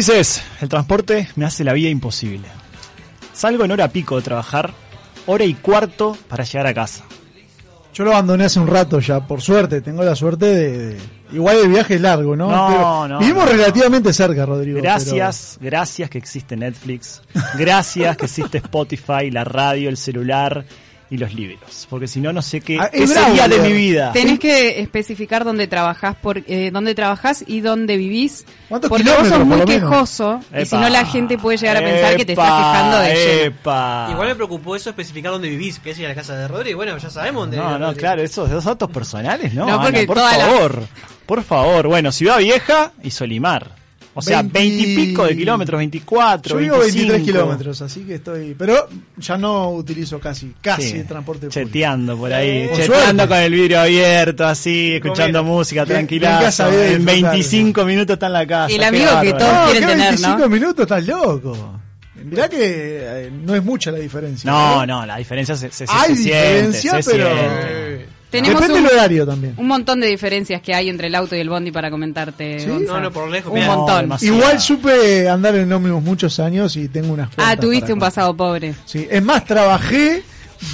Ulises, el transporte me hace la vida imposible. Salgo en hora pico de trabajar, hora y cuarto para llegar a casa. Yo lo abandoné hace un rato ya, por suerte, tengo la suerte de... Igual el viaje es largo, ¿no? No, Pero no, Vivimos no. relativamente cerca, Rodrigo. Gracias, gracias que existe Netflix, gracias que existe Spotify, la radio, el celular y los libros. Porque si no, no sé qué, Ah, qué sería de mi vida. Tenés que especificar dónde trabajás, por, eh, dónde trabajás y dónde vivís. ¿Cuántos Porque vos sos muy quejoso y si no la gente puede llegar a pensar que te estás quejando de lleno. epa. Igual me preocupó eso especificar dónde vivís, que es ir a la casa de Rodri. Bueno, ya sabemos dónde No, no, claro, esos, esos datos personales, ¿no? No, porque Ana, por las- favor, por favor. Bueno, Ciudad Vieja y Solimar. O sea, 20 veintipico de kilómetros, 24, Yo vivo 23 25. kilómetros, así que estoy... Pero ya no utilizo casi, casi Sí, el transporte público. Cheteando por ahí, Por cheteando suerte. con el vidrio abierto, así, escuchando Comiendo. música, tranquila. En disfrutar. 25 minutos está en la casa. El amigo que todos No, quieren ¿qué tener, 25 ¿no? minutos, estás loco. Mirá que eh, no es mucha la diferencia. No, ¿eh? no, la diferencia se, se, se- Hay se diferencia, siente, se pero... siente. Tenemos Depende un, del horario también. un montón de diferencias que hay entre el auto y el bondi para comentarte. ¿Sí? No, no, por lejos. Un. No, montón. Igual supe andar en ómnibus muchos años y tengo unas Ah, tuviste un contar. pasado pobre. Sí, es más, trabajé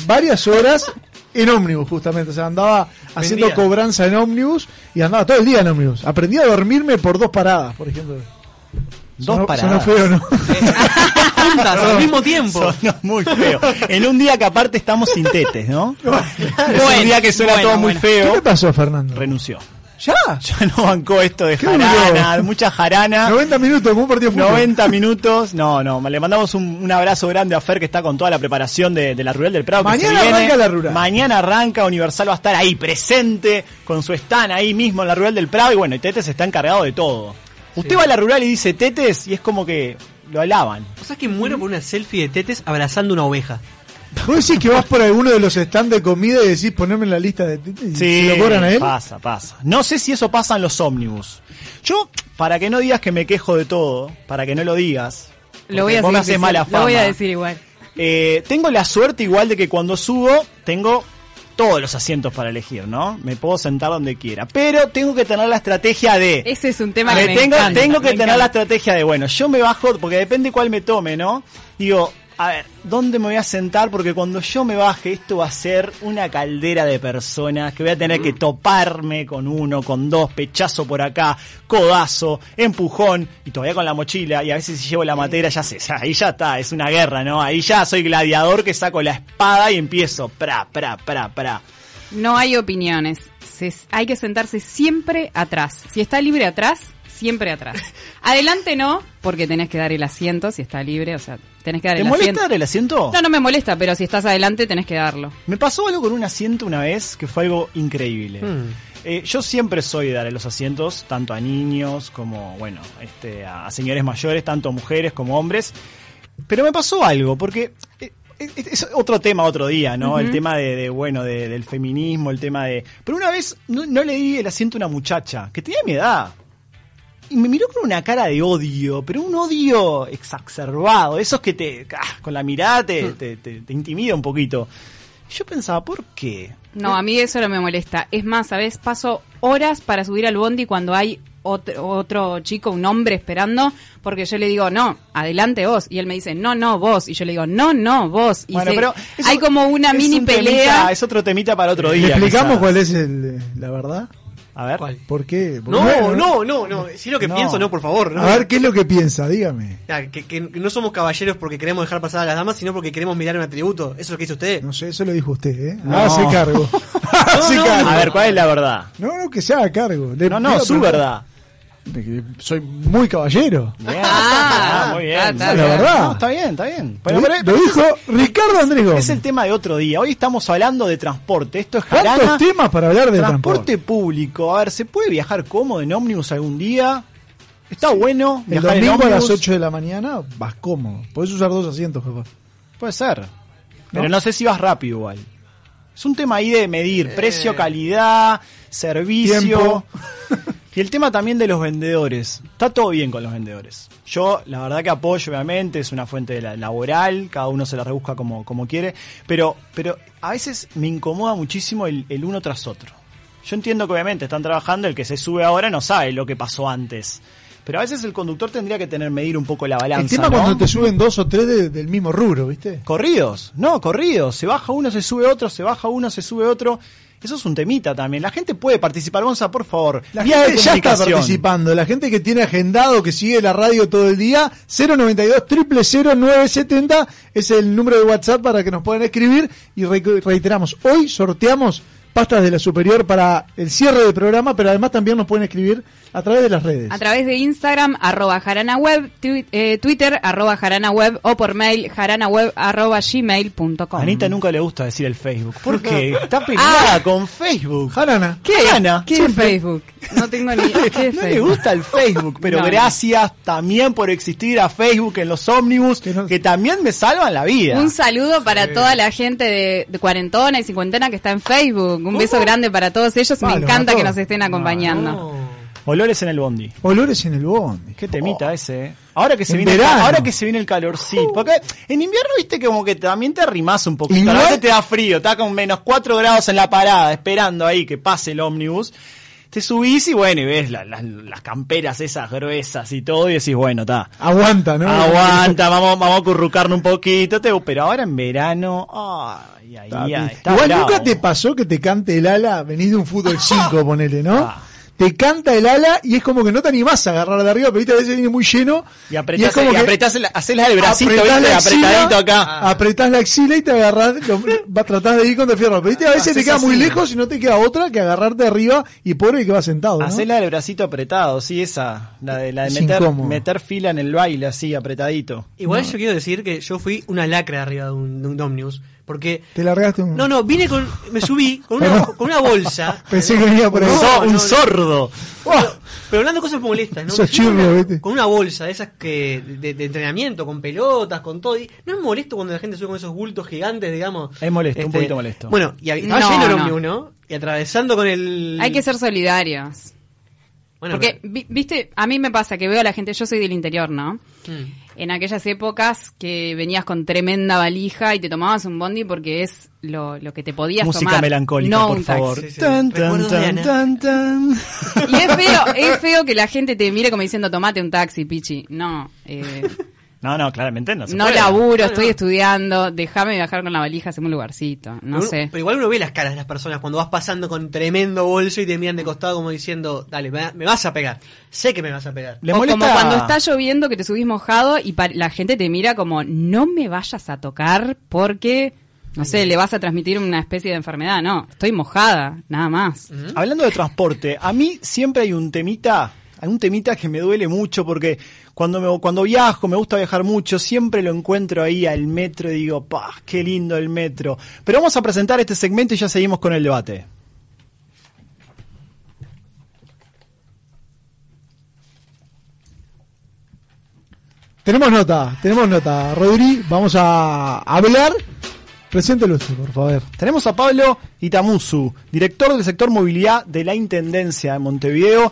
varias horas en ómnibus justamente, o sea, andaba haciendo Vendía. cobranza en ómnibus y andaba todo el día en ómnibus. Aprendí a dormirme por dos paradas, por ejemplo. Dos Sonó- paradas. sonó feo, ¿no? Juntas, al mismo tiempo. Sonó muy feo. En un día que aparte estamos sin tetes, ¿no? es un día que suena bueno, todo muy bueno. ¿Qué feo. le pasó a Fernando? Renunció. ¿Ya? Ya no bancó esto de ¿Qué jarana, mucha jarana. 90 minutos, como un partido de fútbol. 90 minutos. No, no, le mandamos un, un abrazo grande a Fer que está con toda la preparación de, de la Rural del Prado. que Mañana se viene. arranca la Rural. Mañana arranca, Universal va a estar ahí presente con su stand ahí mismo en la Rural del Prado y bueno, y Tetes está encargado de todo. Usted va a la Rural y dice Tetes y es como que lo alaban. O sea que muero por una selfie de tetes abrazando una oveja. ¿Vos decís que vas por alguno de los stands de comida y decís ponerme en la lista de y Sí, se lo cobran a él? pasa, pasa. No sé si eso pasa en los ómnibus. Yo, para que no digas que me quejo de todo, para que no lo digas, Lo voy porque a vos me seguir haces mala diciendo- Lo voy a fama. decir igual. Eh, tengo la suerte igual de que cuando subo tengo todos los asientos para elegir, ¿no? Me puedo sentar donde quiera, pero tengo que tener la estrategia de Ese es un tema que me tengo, encanta, tengo que tener la estrategia de, bueno, yo me bajo, porque depende cuál me tome, ¿no? Digo, a ver, ¿dónde me voy a sentar? Porque cuando yo me baje, esto va a ser una caldera de personas que voy a tener que toparme con uno, con dos, pechazo por acá, codazo, empujón, y todavía con la mochila, y a veces si llevo la matera, ya sé, ya, ahí ya está, es una guerra, ¿no? Ahí ya soy gladiador que saco la espada y empiezo, pra, pra, pra, pra. No hay opiniones. Se- hay que sentarse siempre atrás. Si está libre atrás, siempre atrás. Adelante no, porque tenés que dar el asiento si está libre, o sea, tenés que dar ¿Te el molesta asiento. dar el asiento? No, no me molesta, pero si estás adelante tenés que darlo. Me pasó algo con un asiento una vez que fue algo increíble. Hmm. Eh, yo siempre soy de darle los asientos, tanto a niños como, bueno, este, a, a señores mayores, tanto mujeres como hombres. Pero me pasó algo, porque eh, eh, es otro tema otro día, ¿no? El tema de, de, bueno, de- del feminismo, el tema de... Pero una vez no, no le di el asiento a una muchacha que tenía mi edad. Y me miró con una cara de odio, pero un odio exacerbado, esos que te, ah, con la mirada te, te, te- te intimida un poquito. Yo pensaba, ¿por qué? No, a mí eso no me molesta. Es más, ¿sabes? Paso horas para subir al bondi cuando hay otro, otro chico, un hombre esperando, porque yo le digo, no, adelante vos. Y él me dice, no, no, vos. Y yo le digo, no, no, vos. Y Bueno, se- pero eso hay como una mini un pelea. temita- es otro temita para otro ¿Le día. explicamos quizás. cuál es el, la verdad? A ver. ¿Cuál? ¿Por qué? No, no, no, no. Si es lo que No. pienso, no, por favor. No. A ver, ¿qué es lo que piensa? Dígame. Ya, que, que no somos caballeros porque queremos dejar pasar a las damas, sino porque queremos mirar un atributo. Eso es lo que dice usted. No sé, eso lo dijo usted, ¿eh? No. Cargo. Cargo. A ver, ¿cuál es la verdad? No, no, que se haga cargo. Le- No, no, a su verdad. De que soy muy caballero. Bien, Ah, ah, muy bien. está, está La bien. verdad. No, está bien, está bien. Pero, lo, pero- lo pero dijo Ricardo Andrés Gómez. es el tema de otro día. Hoy estamos hablando de transporte. Esto es ¿Cuántos Jarana. temas para hablar de Transporte transporte? público. A ver, ¿se puede viajar cómodo en ómnibus algún día? Está bueno El domingo a las ómnibus? 8 de la mañana vas cómodo. Podés usar dos asientos, capaz. Puede ser. Pero no sé si vas rápido igual. Es un tema ahí de medir precio, calidad, servicio. Y el tema también de los vendedores. Está todo bien con los vendedores. Yo, la verdad que apoyo, obviamente, es una fuente laboral, cada uno se la rebusca como, como quiere, pero, pero a veces me incomoda muchísimo el, el uno tras otro. Yo entiendo que obviamente están trabajando, el que se sube ahora no sabe lo que pasó antes. Pero a veces el conductor tendría que tener medir un poco la balanza. el tema ¿no? cuando te suben dos o tres de- del mismo rubro, ¿viste? Corridos, no, corridos. Se baja uno, se sube otro, se baja uno, se sube otro. Eso es un temita también. La gente puede participar. Gonza, por favor. La Vía de gente ya está participando. La gente que tiene agendado, que sigue la radio todo el día, 092 970 es el número de WhatsApp para que nos puedan escribir. Y re- reiteramos, hoy sorteamos pastas de la superior para el cierre del programa, pero además también nos pueden escribir a través de las redes. A través de Instagram, arroba jaranaweb, twi- eh, Twitter, arroba jaranaweb, o por mail, jaranaweb, arroba gmail.com. Anita nunca le gusta decir el Facebook. ¿Por qué? Está peleada Ah. con Facebook. Jarana. ¿Qué? Ana? ¿Qué es Facebook? No tengo ni... ¿Qué es No le Facebook? gusta el Facebook, pero No, no. gracias también por existir a Facebook en los ómnibus, que, también me salvan la vida. Un saludo para toda la gente de, de cuarentona y cincuentena que está en Facebook. Un beso grande para todos ellos. Me encanta que nos estén acompañando. Olores en el bondi. Olores en el bondi. Qué temita ese, eh. Ahora que se En viene el, ahora que se viene el calorcito. Porque en invierno viste como que también te arrimas un poquito. Igual- A veces te da frío, está con menos 4 grados en la parada, esperando ahí que pase el ómnibus. Te subís y bueno, y ves la- la- las camperas esas gruesas y todo, y decís, bueno, está. Aguanta, ¿no? Aguanta, vamos, vamos a currucarnos un poquito, te- pero ahora en verano, ay, ay, ay, Igual bravo. nunca te pasó que te cante el ala, venís de un fútbol 5, ponele, ¿no? Ah. Te canta el ala y es como que no te animás a agarrar de arriba, pero viste, a veces viene muy lleno. Y apretás, es como y que apretás el, hacés el bracito, apretás viste, la axila, apretadito acá. Apretás la axila y te agarrás, lo- va, tratás de ir con de fierro. Pero viste, a veces te queda muy lejos y no te queda otra que agarrarte de arriba y pobre que va sentado. ¿no? Hacés la del bracito apretado, sí, esa. La de, la de meter, meter fila en el baile, así, apretadito. Igual yo quiero decir que yo fui una lacra arriba de un, de un Omnibus. Porque. Te largaste un. No, no, vine con. Me subí con una, con una bolsa. Pensé que venía por ahí. Un, No, so- un no, sordo. Pero, pero hablando de cosas molestas, ¿no? Sos subí con chirlo, una- ¿viste? Con una bolsa de esas que de, de entrenamiento, con pelotas, con todo. Y no es molesto cuando la gente sube con esos bultos gigantes, digamos. Este, Es molesto, un poquito molesto. Bueno, y estaba No, lleno el no. ómnibus, ¿no? Y atravesando con el. Hay que ser solidarios. Bueno, Porque, vi- viste, a mí me pasa que veo a la gente, yo soy del interior, ¿no? Mm. En aquellas épocas que venías con tremenda valija y te tomabas un bondi porque es lo, lo que te podías Música tomar. melancólica, no por un taxi. favor. Sí, sí. Tan, tan, Recuerdos de tan, Ana. tan, tan. Y es feo, es feo que la gente te mire como diciendo, tomate un taxi, pichi. No, eh, No, no, claramente no se no puede. laburo, No, estoy no. estudiando, déjame viajar con la valija, hacemos un lugarcito. No Pero- sé. Pero igual uno ve las caras de las personas cuando vas pasando con tremendo bolso y te miran de costado como diciendo, dale, me, me vas a pegar. Sé que me vas a pegar. Le o molesta- como cuando está lloviendo que te subís mojado y la gente te mira como no me vayas a tocar porque no sé, le vas a transmitir una especie de enfermedad, no, estoy mojada, nada más. Hablando de transporte, a mí siempre hay un temita, hay un temita que me duele mucho porque cuando me, cuando viajo, me gusta viajar mucho, siempre lo encuentro ahí al metro y digo, pa, qué lindo el metro. Pero vamos a presentar este segmento y ya seguimos con el debate. Tenemos nota, tenemos nota. Rodri, vamos a hablar. Preséntelo usted, por favor. Tenemos a Pablo Itamuzu, director del sector movilidad de la Intendencia de Montevideo.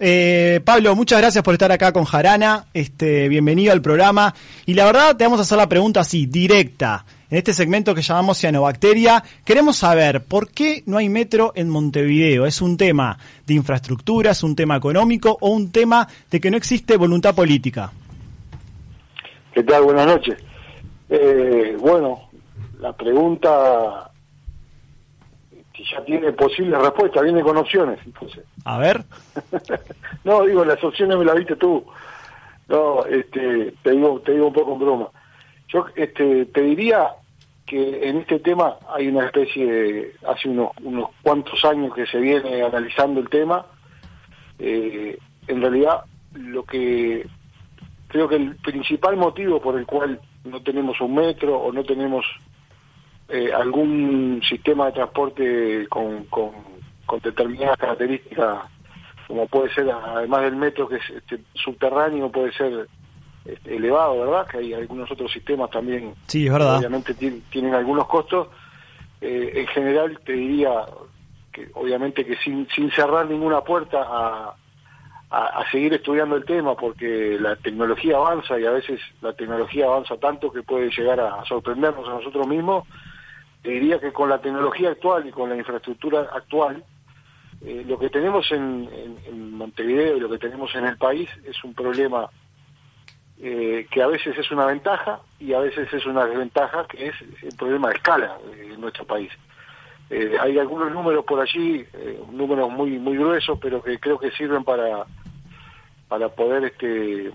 Eh, Pablo, muchas gracias por estar acá con Jarana. Este, bienvenido al programa. Y la verdad, te vamos a hacer la pregunta así, directa. En este segmento que llamamos Cianobacteria, queremos saber por qué no hay metro en Montevideo. ¿Es un tema de infraestructura, es un tema económico o un tema de que no existe voluntad política? ¿Qué tal? Buenas noches. Eh, bueno, la pregunta que ya tiene posible respuesta, viene con opciones, entonces. A ver, no, digo, las opciones me las viste tú. No, este, te digo, te digo un poco en broma. Yo este, te diría que en este tema hay una especie de, hace unos, unos cuantos años que se viene analizando el tema, eh, en realidad lo que creo que el principal motivo por el cual no tenemos un metro o no tenemos eh, algún sistema de transporte con, con, con determinadas características, como puede ser, además del metro que es este, subterráneo, puede ser este, elevado, ¿verdad? Que hay algunos otros sistemas también, Sí, es verdad. obviamente tien- tienen algunos costos. Eh, en general te diría que obviamente que sin, sin cerrar ninguna puerta a, a, a seguir estudiando el tema porque la tecnología avanza y a veces la tecnología avanza tanto que puede llegar a, a sorprendernos a nosotros mismos. Te diría que con la tecnología actual y con la infraestructura actual, eh, lo que tenemos en, Montevideo y lo que tenemos en el país es un problema eh, que a veces es una ventaja y a veces es una desventaja, que es el problema de escala eh, en nuestro país. Hay algunos números por allí, números muy muy gruesos, pero que creo que sirven para para poder este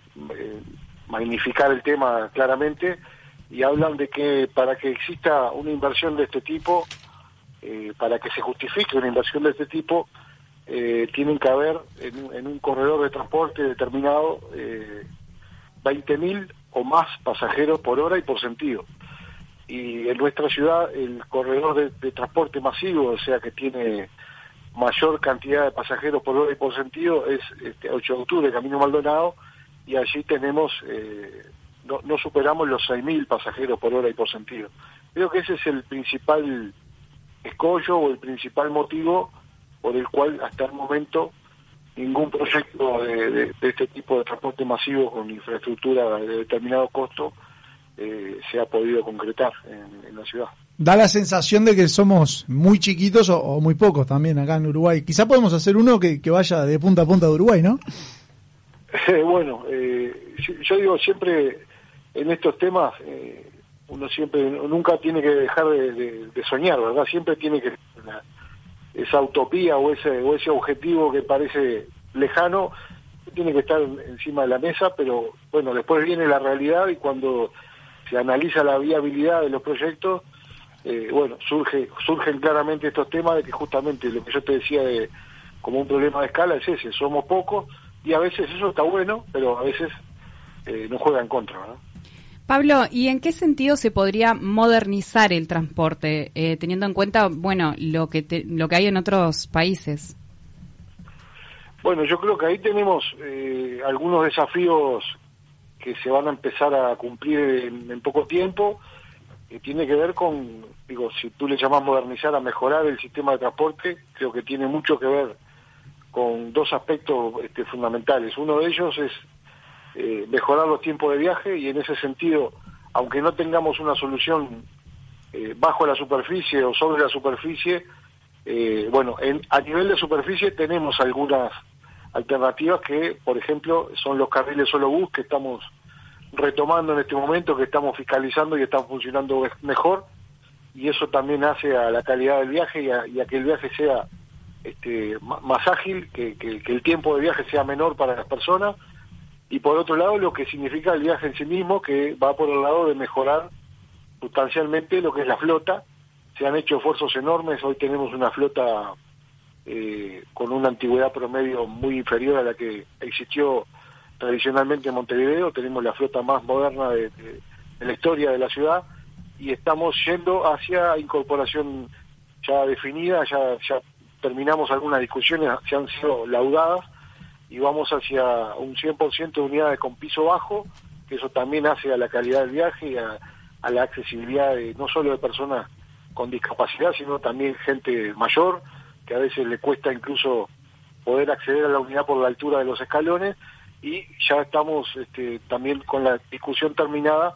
magnificar el tema claramente y hablan de que para que exista una inversión de este tipo, eh, para que se justifique una inversión de este tipo, eh, tienen que haber en, un- corredor de transporte determinado eh, 20.000 o más pasajeros por hora y por sentido. Y en nuestra ciudad el corredor de, de transporte masivo, o sea que tiene mayor cantidad de pasajeros por hora y por sentido, es este, 8 de octubre, Camino Maldonado, y allí tenemos, eh, no, no superamos los 6.000 pasajeros por hora y por sentido. Creo que ese es el principal escollo o el principal motivo por el cual hasta el momento ningún proyecto de, de- de este tipo de transporte masivo con infraestructura de determinado costo eh, se ha podido concretar en, en la ciudad. Da la sensación de que somos muy chiquitos o, o muy pocos también acá en Uruguay. Quizá podemos hacer uno que, que vaya de punta a punta de Uruguay, ¿no? Eh, bueno, eh, yo- yo digo siempre en estos temas, eh, uno siempre, nunca tiene que dejar de, soñar, ¿verdad? Siempre tiene que, la- esa utopía o ese, o ese objetivo que parece lejano, tiene que estar encima de la mesa, pero bueno, después viene la realidad y cuando se analiza la viabilidad de los proyectos, eh, bueno, surge, surgen claramente estos temas de que justamente lo que yo te decía de como un problema de escala es ese, somos pocos y a veces eso está bueno, pero a veces eh, nos juega en contra, ¿verdad? Pablo, ¿y en qué sentido se podría modernizar el transporte, eh, teniendo en cuenta, bueno, lo que te- lo que hay en otros países? Bueno, yo creo que ahí tenemos eh, algunos desafíos que se van a empezar a cumplir en, en poco tiempo, que tiene que ver con, digo, si tú le llamas modernizar a mejorar el sistema de transporte, creo que tiene mucho que ver con dos aspectos este, fundamentales. Uno de ellos es eh, mejorar los tiempos de viaje y en ese sentido, aunque no tengamos una solución eh, bajo la superficie o sobre la superficie, eh, bueno, en, a nivel de superficie tenemos algunas alternativas que, por ejemplo, son los carriles solo bus que estamos retomando en este momento, que estamos fiscalizando y están funcionando me- mejor, y eso también hace a la calidad del viaje y a, y a que el viaje sea este, más ágil, que el tiempo de viaje sea menor para las personas, y por otro lado lo que significa el viaje en sí mismo, que va por el lado de mejorar sustancialmente lo que es la flota. Se han hecho esfuerzos enormes, hoy tenemos una flota eh, con una antigüedad promedio muy inferior a la que existió tradicionalmente en Montevideo, tenemos la flota más moderna de, la historia de la ciudad. Y estamos yendo hacia incorporación ya definida, ya, ya terminamos algunas discusiones, se han sido laudadas y vamos hacia un 100% de unidades con piso bajo, que eso también hace a la calidad del viaje y a, a la accesibilidad de, no solo de personas con discapacidad, sino también gente mayor, que a veces le cuesta incluso poder acceder a la unidad por la altura de los escalones, y ya estamos este, también con la discusión terminada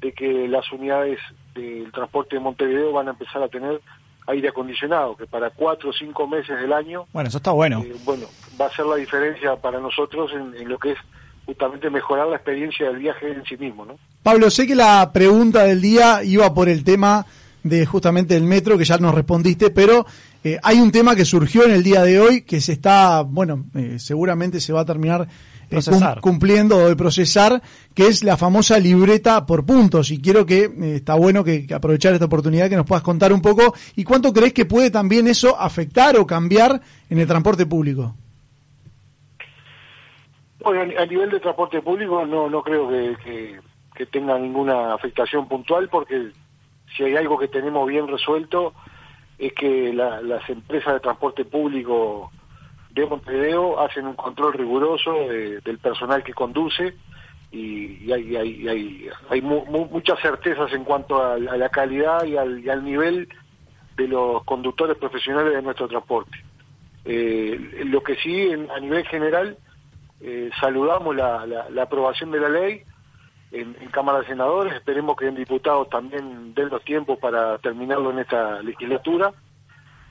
de que las unidades del transporte de Montevideo van a empezar a tener aire acondicionado, que para cuatro o cinco meses del año Bueno, eso está bueno. eh, bueno, va a ser la diferencia para nosotros en, en lo que es justamente mejorar la experiencia del viaje en sí mismo, ¿no? Pablo, sé que la pregunta del día iba por el tema de justamente el metro, que ya nos respondiste, pero eh, hay un tema que surgió en el día de hoy que se está, bueno, eh, seguramente se va a terminar Procesar. cumpliendo o de procesar, que es la famosa libreta por puntos. Y quiero que, eh, está bueno que, que aprovechar esta oportunidad que nos puedas contar un poco y cuánto crees que puede también eso afectar o cambiar en el transporte público. Bueno, a a nivel de transporte público no no creo que, que, que tenga ninguna afectación puntual porque si hay algo que tenemos bien resuelto es que la- las empresas de transporte público de Montevideo hacen un control riguroso de- del personal que conduce y, hay, mu- mu- muchas certezas en cuanto a, a la calidad y al, y al nivel de los conductores profesionales de nuestro transporte. Eh, lo que sí, en- a nivel general, eh, saludamos la, la- la aprobación de la ley en, en Cámara de Senadores, esperemos que en diputados también den los tiempos para terminarlo en esta legislatura.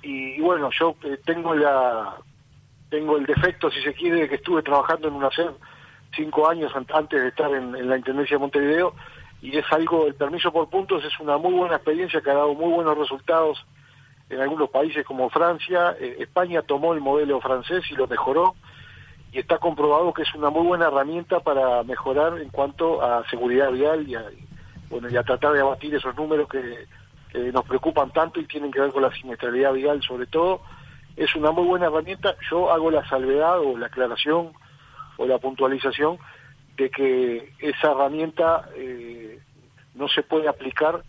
Y, y bueno, yo eh, tengo la tengo el defecto, si se quiere, de que estuve trabajando en una SED cinco años an- antes de estar en, la Intendencia de Montevideo y es algo, el permiso por puntos es una muy buena experiencia que ha dado muy buenos resultados en algunos países como Francia, eh, España tomó el modelo francés y lo mejoró y está comprobado que es una muy buena herramienta para mejorar en cuanto a seguridad vial y a, bueno, y a tratar de abatir esos números que, que nos preocupan tanto y tienen que ver con la siniestralidad vial sobre todo. Es una muy buena herramienta. Yo hago la salvedad o la aclaración o la puntualización de que esa herramienta eh, no se puede aplicar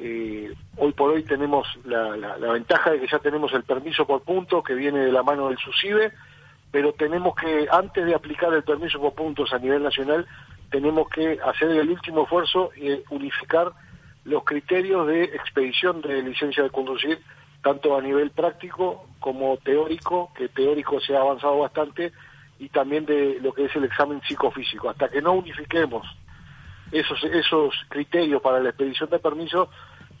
eh, hoy por hoy tenemos la, la- la ventaja de que ya tenemos el permiso por punto que viene de la mano del SUSIBE, pero tenemos que, antes de aplicar el permiso por puntos a nivel nacional, tenemos que hacer el último esfuerzo y unificar los criterios de expedición de licencia de conducir, tanto a nivel práctico como teórico, que teórico se ha avanzado bastante, y también de lo que es el examen psicofísico. Hasta que no unifiquemos esos esos criterios para la expedición de permiso,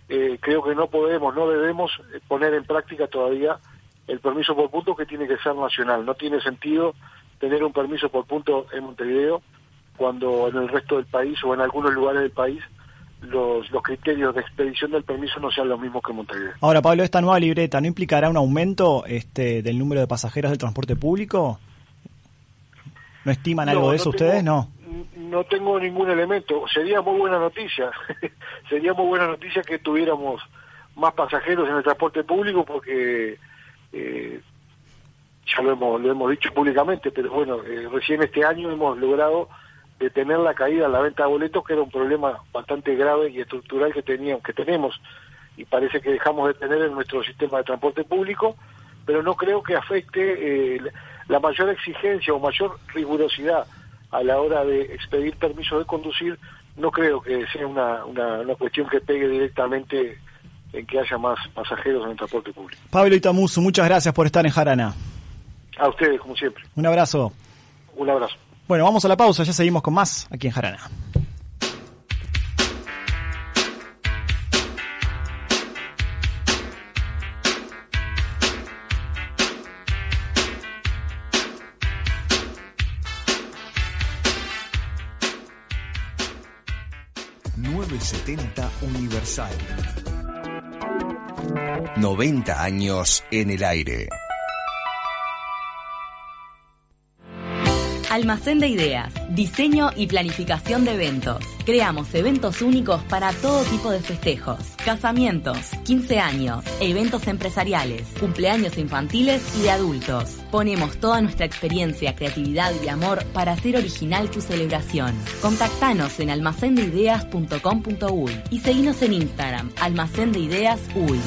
eh, creo que no podemos, no debemos poner en práctica todavía el permiso por punto que tiene que ser nacional. No tiene sentido tener un permiso por punto en Montevideo cuando en el resto del país o en algunos lugares del país los, los criterios de expedición del permiso no sean los mismos que Montevideo. Ahora, Pablo, esta nueva libreta, ¿no implicará un aumento este, del número de pasajeros del transporte público? ¿No estiman algo No, de no eso tengo- ustedes? No. No tengo ningún elemento. Sería muy buena noticia. Sería muy buena noticia que tuviéramos más pasajeros en el transporte público porque eh, ya lo hemos, lo hemos dicho públicamente, pero bueno, eh, recién este año hemos logrado detener la caída en la venta de boletos, que era un problema bastante grave y estructural que teníamos, que tenemos y parece que dejamos de tener en nuestro sistema de transporte público, pero no creo que afecte eh, la mayor exigencia o mayor rigurosidad a la hora de expedir permisos de conducir, no creo que sea una, una, una cuestión que pegue directamente en que haya más pasajeros en el transporte público. Pablo Itamusu, muchas gracias por estar en Jarana. A ustedes, como siempre. Un abrazo. Un abrazo. Bueno, vamos a la pausa, ya seguimos con más aquí en Jarana. ...970 Universal. 90 años en el aire. Almacén de ideas, diseño y planificación de eventos. Creamos eventos únicos para todo tipo de festejos, casamientos, 15 años, eventos empresariales, cumpleaños infantiles y de adultos. Ponemos toda nuestra experiencia, creatividad y amor para hacer original tu celebración. Contactanos en almacendeideas.com.uy y seguinos en Instagram, Almacén de Ideas Uy.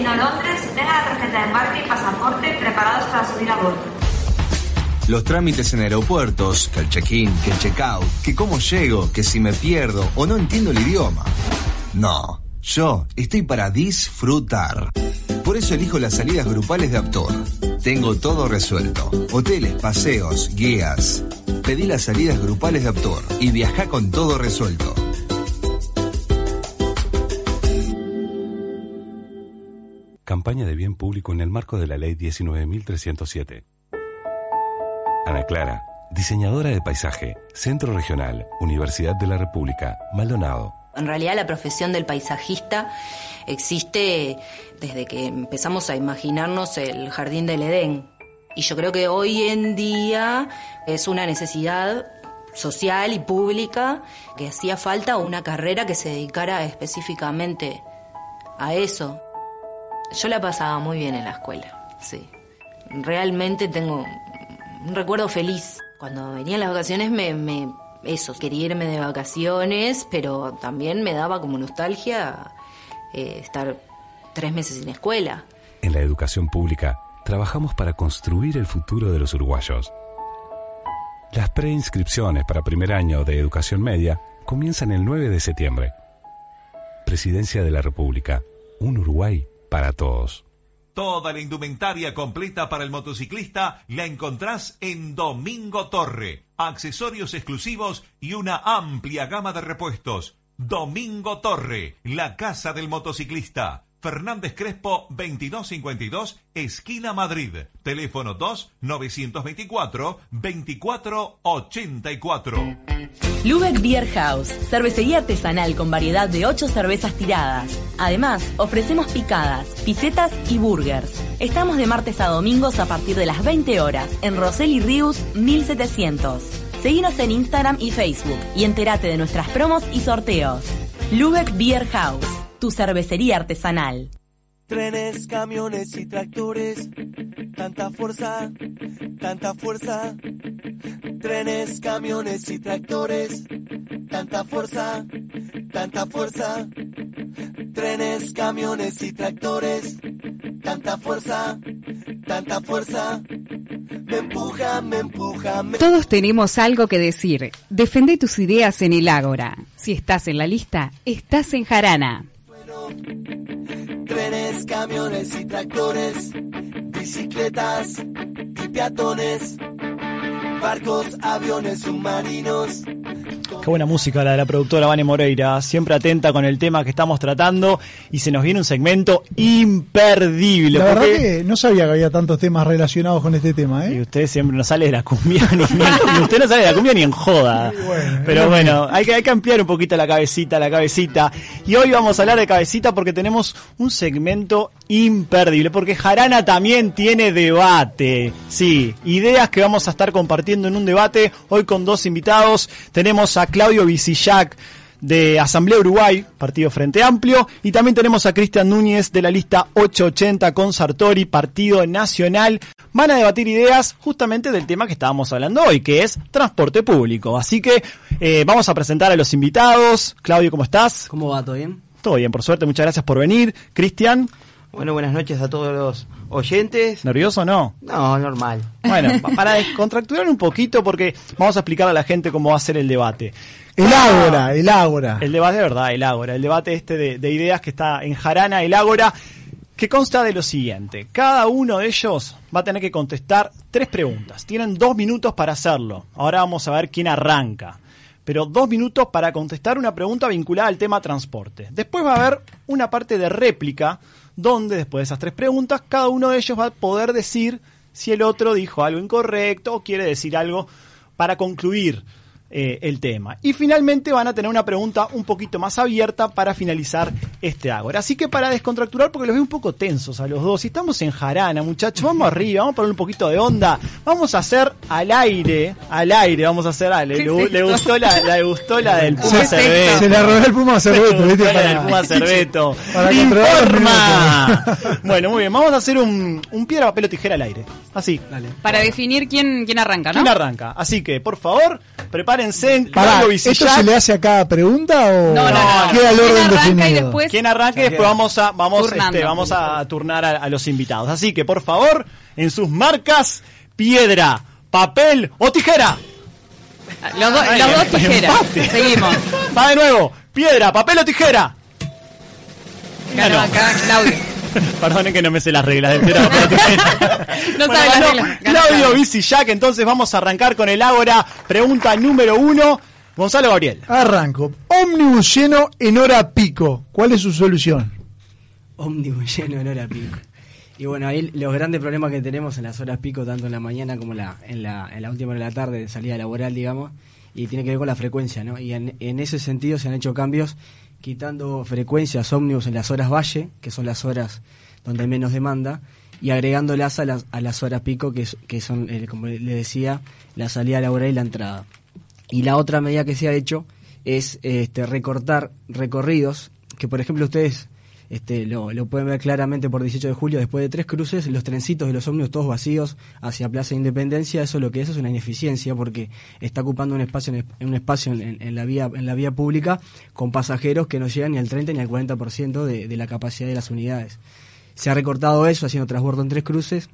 Destino Londres, tengan la tarjeta de embarque y pasaporte preparados para subir a bordo. Los trámites en aeropuertos, que el check-in, que el check-out, que cómo llego, que si me pierdo o no entiendo el idioma. No, yo estoy para disfrutar. Por eso elijo las salidas grupales de Aptor. Tengo todo resuelto. Hoteles, paseos, guías. Pedí las salidas grupales de Aptor y viaja con todo resuelto. Campaña de bien público en el marco de la Ley 19.307. Ana Clara, diseñadora de paisaje, Centro Regional, Universidad de la República, Maldonado. En realidad la profesión del paisajista existe desde que empezamos a imaginarnos el jardín del Edén. Y yo creo que hoy en día es una necesidad social y pública que hacía falta una carrera que se dedicara específicamente a eso. Yo la pasaba muy bien en la escuela, sí. Realmente tengo un recuerdo feliz. Cuando venían las vacaciones me, me eso, quería irme de vacaciones, pero también me daba como nostalgia eh, estar tres meses sin escuela. En la educación pública, trabajamos para construir el futuro de los uruguayos. Las preinscripciones para primer año de educación media comienzan el 9 de septiembre. Presidencia de la República. Un Uruguay para todos. Toda la indumentaria completa para el motociclista la encontrás en Domingo Torre. Accesorios exclusivos y una amplia gama de repuestos. Domingo Torre, la casa del motociclista. Fernández Crespo 2252, esquina Madrid. Teléfono 2 924 2484. Lubeck Beer House, cervecería artesanal con variedad de 8 cervezas tiradas. Además, ofrecemos picadas, pisetas y burgers. Estamos de martes a domingos a partir de las 20 horas en Roseli Rius 1700. Seguinos en Instagram y Facebook y entérate de nuestras promos y sorteos. Lubeck Beer House, tu cervecería artesanal. Trenes, camiones y tractores, tanta fuerza, tanta fuerza. Trenes, camiones y tractores, tanta fuerza, tanta fuerza. Trenes, camiones y tractores, tanta fuerza, tanta fuerza. Me empuja, me empuja, me... Todos tenemos algo que decir. Defende tus ideas en el Ágora. Si estás en la lista, estás en Jarana. Trenes, camiones y tractores, bicicletas y peatones, barcos, aviones, submarinos. Buena música la de la productora Vane Moreira, siempre atenta con el tema que estamos tratando y se nos viene un segmento imperdible. La verdad porque- que no sabía que había tantos temas relacionados con este tema, ¿eh? Y usted siempre no sale de la cumbia ni, ni- usted no sale de la cumbia ni en joda. Pero bueno, hay que, hay que ampliar un poquito la cabecita, la cabecita. Y hoy vamos a hablar de cabecita porque tenemos un segmento imperdible. Porque Jarana también tiene debate. Sí, ideas que vamos a estar compartiendo en un debate. Hoy con dos invitados. Tenemos a Claudio Vicillac de Asamblea Uruguay, Partido Frente Amplio, y también tenemos a Cristian Núñez de la lista 880 con Sartori, Partido Nacional. Van a debatir ideas justamente del tema que estábamos hablando hoy, que es transporte público. Así que eh, vamos a presentar a los invitados. Claudio, ¿cómo estás? ¿Cómo va? ¿Todo bien? Todo bien, por suerte, muchas gracias por venir. Cristian, Bueno, buenas noches a todos los oyentes. ¿nervioso o no? No, normal. Bueno, pa- para descontracturar un poquito, porque vamos a explicar a la gente cómo va a ser el debate. El Ágora, el Ágora. El debate de verdad, el Ágora, el debate este de, de ideas que está en Jarana, el Ágora, que consta de lo siguiente. Cada uno de ellos va a tener que contestar tres preguntas. Tienen dos minutos para hacerlo. Ahora vamos a ver quién arranca. Pero dos minutos para contestar una pregunta vinculada al tema transporte. Después va a haber una parte de réplica donde después de esas tres preguntas cada uno de ellos va a poder decir si el otro dijo algo incorrecto o quiere decir algo para concluir eh, el tema. Y finalmente van a tener una pregunta un poquito más abierta para finalizar este Ágora. Así que para descontracturar, porque los veo un poco tensos a los dos, y estamos en Jarana, muchachos, vamos arriba, vamos a poner un poquito de onda, vamos a hacer al aire, al aire, vamos a hacer, ah, le, gustó la, le gustó la del Puma Se- Cerveto. se la robó el Puma Cerveto, ¿viste? la Para- del Puma Cerveto. para ¡Informa! bueno, muy bien, vamos a hacer un, un piedra, papel o tijera al aire. Así. Para definir quién, quién arranca, ¿no? ¿Quién arranca? Así que, por favor, prepárense en Pará, Claudio ¿esto se le hace a cada pregunta o No, no, no. queda el ¿Quién orden arranca y después- ¿Quién arranca y después vamos a vamos Turnando. este, vamos a turnar a, a los invitados. Así que por favor, en sus marcas, piedra, papel o tijera. Los, do- Ay, los dos empate. tijeras. Seguimos. Va de nuevo. Piedra, papel o tijera. Ganó. acá Claudio. Perdonen que no me sé las reglas del tijera. No Bueno, sabe las ganó. Ganó Claudio Claudio. Vicillac, entonces vamos a arrancar con el Ágora. Pregunta número uno. Gonzalo Gabriel. Arranco. Ómnibus lleno en hora pico. ¿Cuál es su solución? ómnibus lleno en hora pico. Y bueno, ahí los grandes problemas que tenemos en las horas pico, tanto en la mañana como la, en, la, en la última hora de la tarde, de salida laboral, digamos, y tiene que ver con la frecuencia, ¿no? Y en, en ese sentido se han hecho cambios quitando frecuencias ómnibus en las horas valle, que son las horas donde hay menos demanda, y agregándolas a las, a las horas pico, que, que son, eh, como le decía, la salida laboral y la entrada. Y la otra medida que se ha hecho es este, recortar recorridos, que por ejemplo ustedes este, lo, lo pueden ver claramente por 18 de julio, después de tres cruces, los trencitos de los ómnibus todos vacíos hacia Plaza Independencia, eso lo que es es una ineficiencia porque está ocupando un espacio en, un espacio en, en la vía en la vía pública con pasajeros que no llegan ni al 30 ni al 40% de, de la capacidad de las unidades. Se ha recortado eso haciendo transbordo en tres cruces,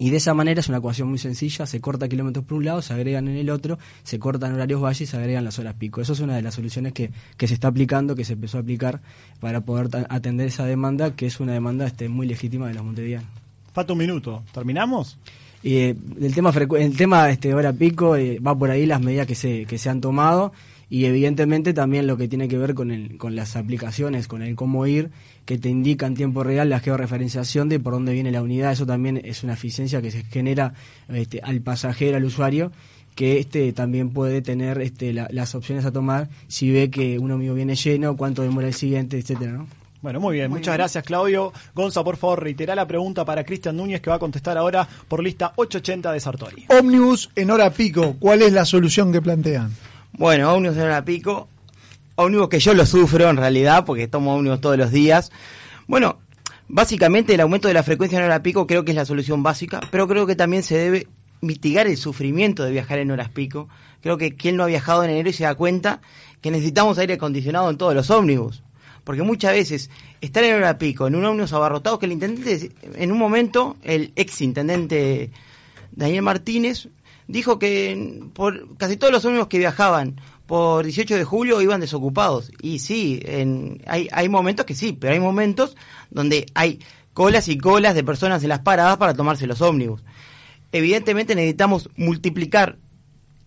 y de esa manera es una ecuación muy sencilla, se corta kilómetros por un lado, se agregan en el otro, se cortan horarios valle y se agregan las horas pico. Eso es una de las soluciones que, que se está aplicando, que se empezó a aplicar para poder atender esa demanda, que es una demanda este, muy legítima de los montevideanos. Falta un minuto. ¿Terminamos? Eh, el tema el tema este hora pico eh, va por ahí las medidas que se que se han tomado y evidentemente también lo que tiene que ver con el con las aplicaciones, con el cómo ir que te indica en tiempo real la georreferenciación de por dónde viene la unidad, eso también es una eficiencia que se genera este, al pasajero, al usuario que este también puede tener este, la- las opciones a tomar si ve que uno mío viene lleno, cuánto demora el siguiente, etcétera, ¿no? Bueno, muy bien. Muchas gracias, Claudio. Gonza, por favor, reitera la pregunta para Cristian Núñez, que va a contestar ahora por lista 880 de Sartori. Ómnibus en hora pico, ¿cuál es la solución que plantean? Bueno, ómnibus en hora pico. Ómnibus que yo lo sufro en realidad, porque tomo ómnibus todos los días. Bueno, básicamente el aumento de la frecuencia en hora pico creo que es la solución básica, pero creo que también se debe mitigar el sufrimiento de viajar en horas pico. Creo que quien no ha viajado en enero se da cuenta que necesitamos aire acondicionado en todos los ómnibus. Porque muchas veces estar en hora pico, en un ómnibus abarrotado, que el intendente, en un momento, el ex intendente Daniel Martínez, dijo que por casi todos los ómnibus que viajaban por 18 de julio iban desocupados. Y sí, en, hay, hay momentos que sí, pero hay momentos donde hay colas y colas de personas en las paradas para tomarse los ómnibus. Evidentemente necesitamos multiplicar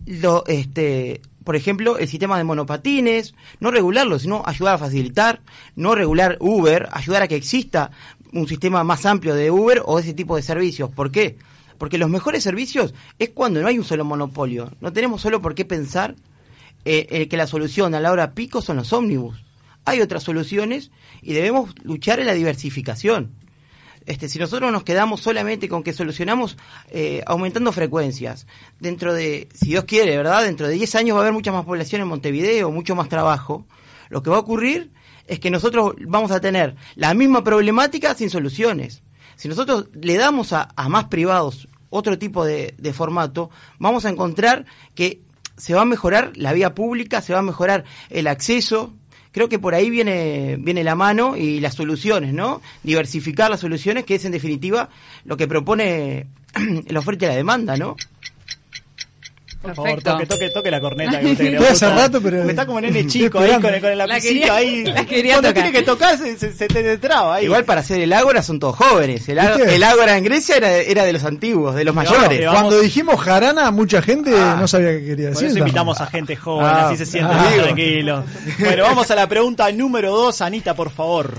lo, este, por ejemplo, el sistema de monopatines, no regularlo, sino ayudar a facilitar, no regular Uber, ayudar a que exista un sistema más amplio de Uber o ese tipo de servicios. ¿Por qué? Porque los mejores servicios es cuando no hay un solo monopolio. No tenemos solo por qué pensar eh, eh, que la solución a la hora pico son los ómnibus. Hay otras soluciones y debemos luchar en la diversificación. Este, si nosotros nos quedamos solamente con que solucionamos eh, aumentando frecuencias, dentro de, si Dios quiere, ¿verdad? Dentro de 10 años va a haber mucha más población en Montevideo, mucho más trabajo. Lo que va a ocurrir es que nosotros vamos a tener la misma problemática sin soluciones. Si nosotros le damos a, más privados otro tipo de, de formato, vamos a encontrar que se va a mejorar la vía pública, se va a mejorar el acceso, creo que por ahí viene, viene la mano y las soluciones, ¿no? Diversificar las soluciones, que es en definitiva lo que propone el oferta y la demanda, ¿no? Por favor, toque, toque, toque la corneta. Que usted le Estoy hace gusta. rato, pero- Me está como nene chico ahí con, el- con el La lapicito ahí. la quería Cuando tocar. tiene que tocar se, se, se te traba ahí. Igual para hacer el ágora son todos jóvenes. El, el ágora en Grecia era, era de los antiguos, de los mayores. vamos- Cuando dijimos jarana, mucha gente no sabía qué quería Por decir. eso también. invitamos a gente joven, Ah, así se siente ah, tranquilo. Bueno, vamos a la pregunta número dos, Anita, por favor.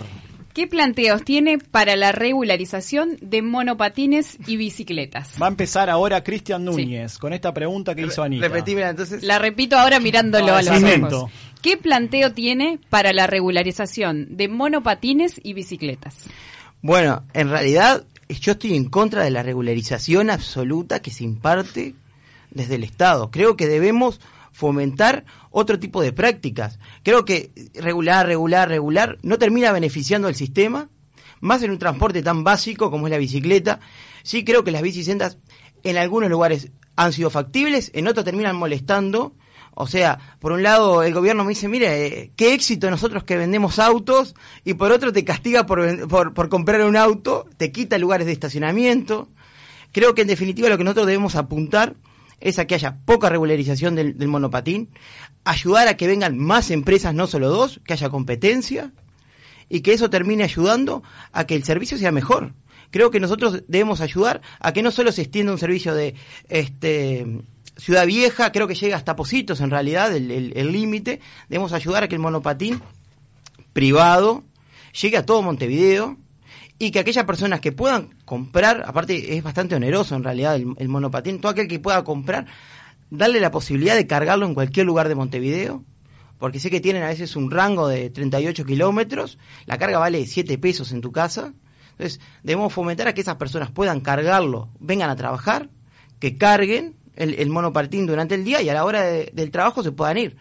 ¿Qué planteos tiene para la regularización de monopatines y bicicletas? Va a empezar ahora Cristian Núñez con esta pregunta que hizo Anita. Repetímela entonces. La repito ahora mirándolo No, a los cemento. ojos. ¿Qué planteo tiene para la regularización de monopatines y bicicletas? Bueno, en realidad yo estoy en contra de la regularización absoluta que se imparte desde el Estado. Creo que debemos fomentar otro tipo de prácticas. Creo que regular, regular, regular no termina beneficiando al sistema, más en un transporte tan básico como es la bicicleta. Sí creo que las bicisendas en algunos lugares han sido factibles, en otros terminan molestando. O sea, por un lado el gobierno me dice, mire, eh, qué éxito nosotros que vendemos autos, y por otro te castiga por, por, por comprar un auto, te quita lugares de estacionamiento. Creo que en definitiva lo que nosotros debemos apuntar es a que haya poca regularización del, monopatín, ayudar a que vengan más empresas, no solo dos, que haya competencia, y que eso termine ayudando a que el servicio sea mejor. Creo que nosotros debemos ayudar a que no solo se extienda un servicio de este Ciudad Vieja, creo que llega hasta Positos en realidad, el límite. debemos ayudar a que el monopatín privado llegue a todo Montevideo y que aquellas personas que puedan comprar, aparte es bastante oneroso en realidad el, monopatín, todo aquel que pueda comprar, darle la posibilidad de cargarlo en cualquier lugar de Montevideo, porque sé que tienen a veces un rango de 38 kilómetros, la carga vale 7 pesos en tu casa, entonces debemos fomentar a que esas personas puedan cargarlo, vengan a trabajar, que carguen el, el monopatín durante el día y a la hora de- del trabajo se puedan ir.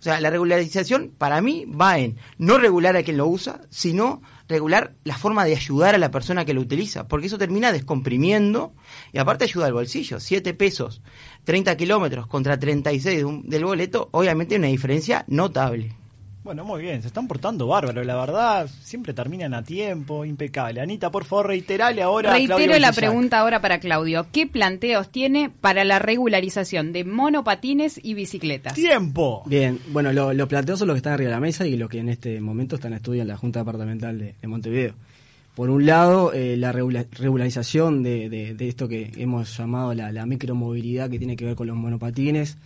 O sea, la regularización para mí va en no regular a quien lo usa, sino regular la forma de ayudar a la persona que lo utiliza, porque eso termina descomprimiendo y aparte ayuda al bolsillo. 7 pesos, 30 kilómetros contra 36 de un- del boleto, obviamente hay una diferencia notable. Bueno, muy bien, se están portando bárbaro, la verdad, siempre terminan a tiempo, impecable. Anita, por favor, reiterale ahora. a Claudio Reitero la pregunta ahora para Claudio. ¿Qué planteos tiene para la regularización de monopatines y bicicletas? ¡Tiempo! Bien, bueno, lo- los planteos son los que están arriba de la mesa y los que en este momento están en estudio en la Junta Departamental de, de Montevideo. Por un lado, eh, la regula- regularización de, de- de esto que hemos llamado la, la micromovilidad que tiene que ver con los monopatines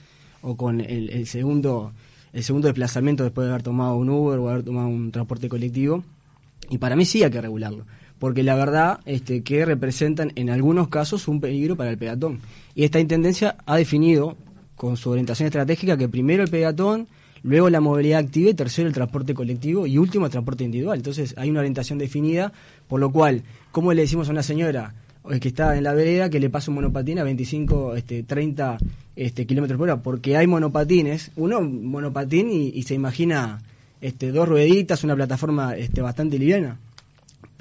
o con el, el segundo el segundo desplazamiento después de haber tomado un Uber o haber tomado un transporte colectivo. Y para mí sí hay que regularlo, porque la verdad este, que representan en algunos casos un peligro para el peatón. Y esta intendencia ha definido con su orientación estratégica que primero el peatón, luego la movilidad activa y tercero el transporte colectivo y último el transporte individual. Entonces hay una orientación definida, por lo cual, ¿cómo le decimos a una señora que está en la vereda que le pasa un monopatín a 25, este, 30 este, kilómetros por hora? Porque hay monopatines, uno monopatín y, y se imagina este, dos rueditas, una plataforma este, bastante liviana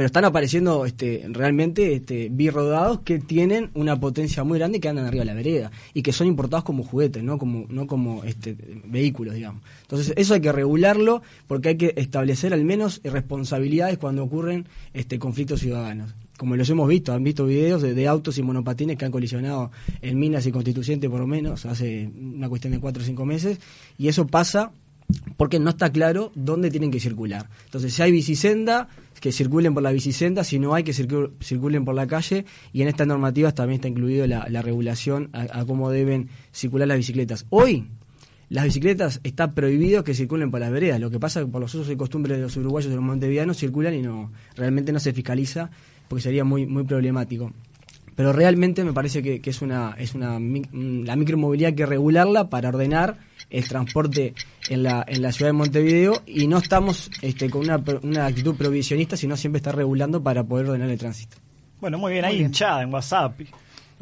pero están apareciendo este, realmente este, birrodados que tienen una potencia muy grande y que andan arriba de la vereda y que son importados como juguetes, no como, no como este, vehículos, digamos. Entonces, eso hay que regularlo porque hay que establecer al menos responsabilidades cuando ocurren este, conflictos ciudadanos. Como los hemos visto, han visto videos de, de autos y monopatines que han colisionado en Minas y Constituyente por lo menos hace una cuestión de cuatro o cinco meses y eso pasa porque no está claro dónde tienen que circular. Entonces, si hay bicisenda, que circulen por la bicisenda, si no hay, que circu- circulen por la calle, y en estas normativas también está incluido la, la regulación a, cómo deben circular las bicicletas. Hoy, las bicicletas está prohibido que circulen por las veredas, lo que pasa es que por los usos y costumbres de los uruguayos y los montevideanos circulan y no realmente no se fiscaliza, porque sería muy, muy problemático pero realmente me parece que, que es una es una mm, la micromovilidad hay que regularla para ordenar el transporte en la en la ciudad de Montevideo y no estamos este, con una, pro- una actitud provisionista sino siempre está regulando para poder ordenar el tránsito Bueno, muy bien, hay hinchada en WhatsApp.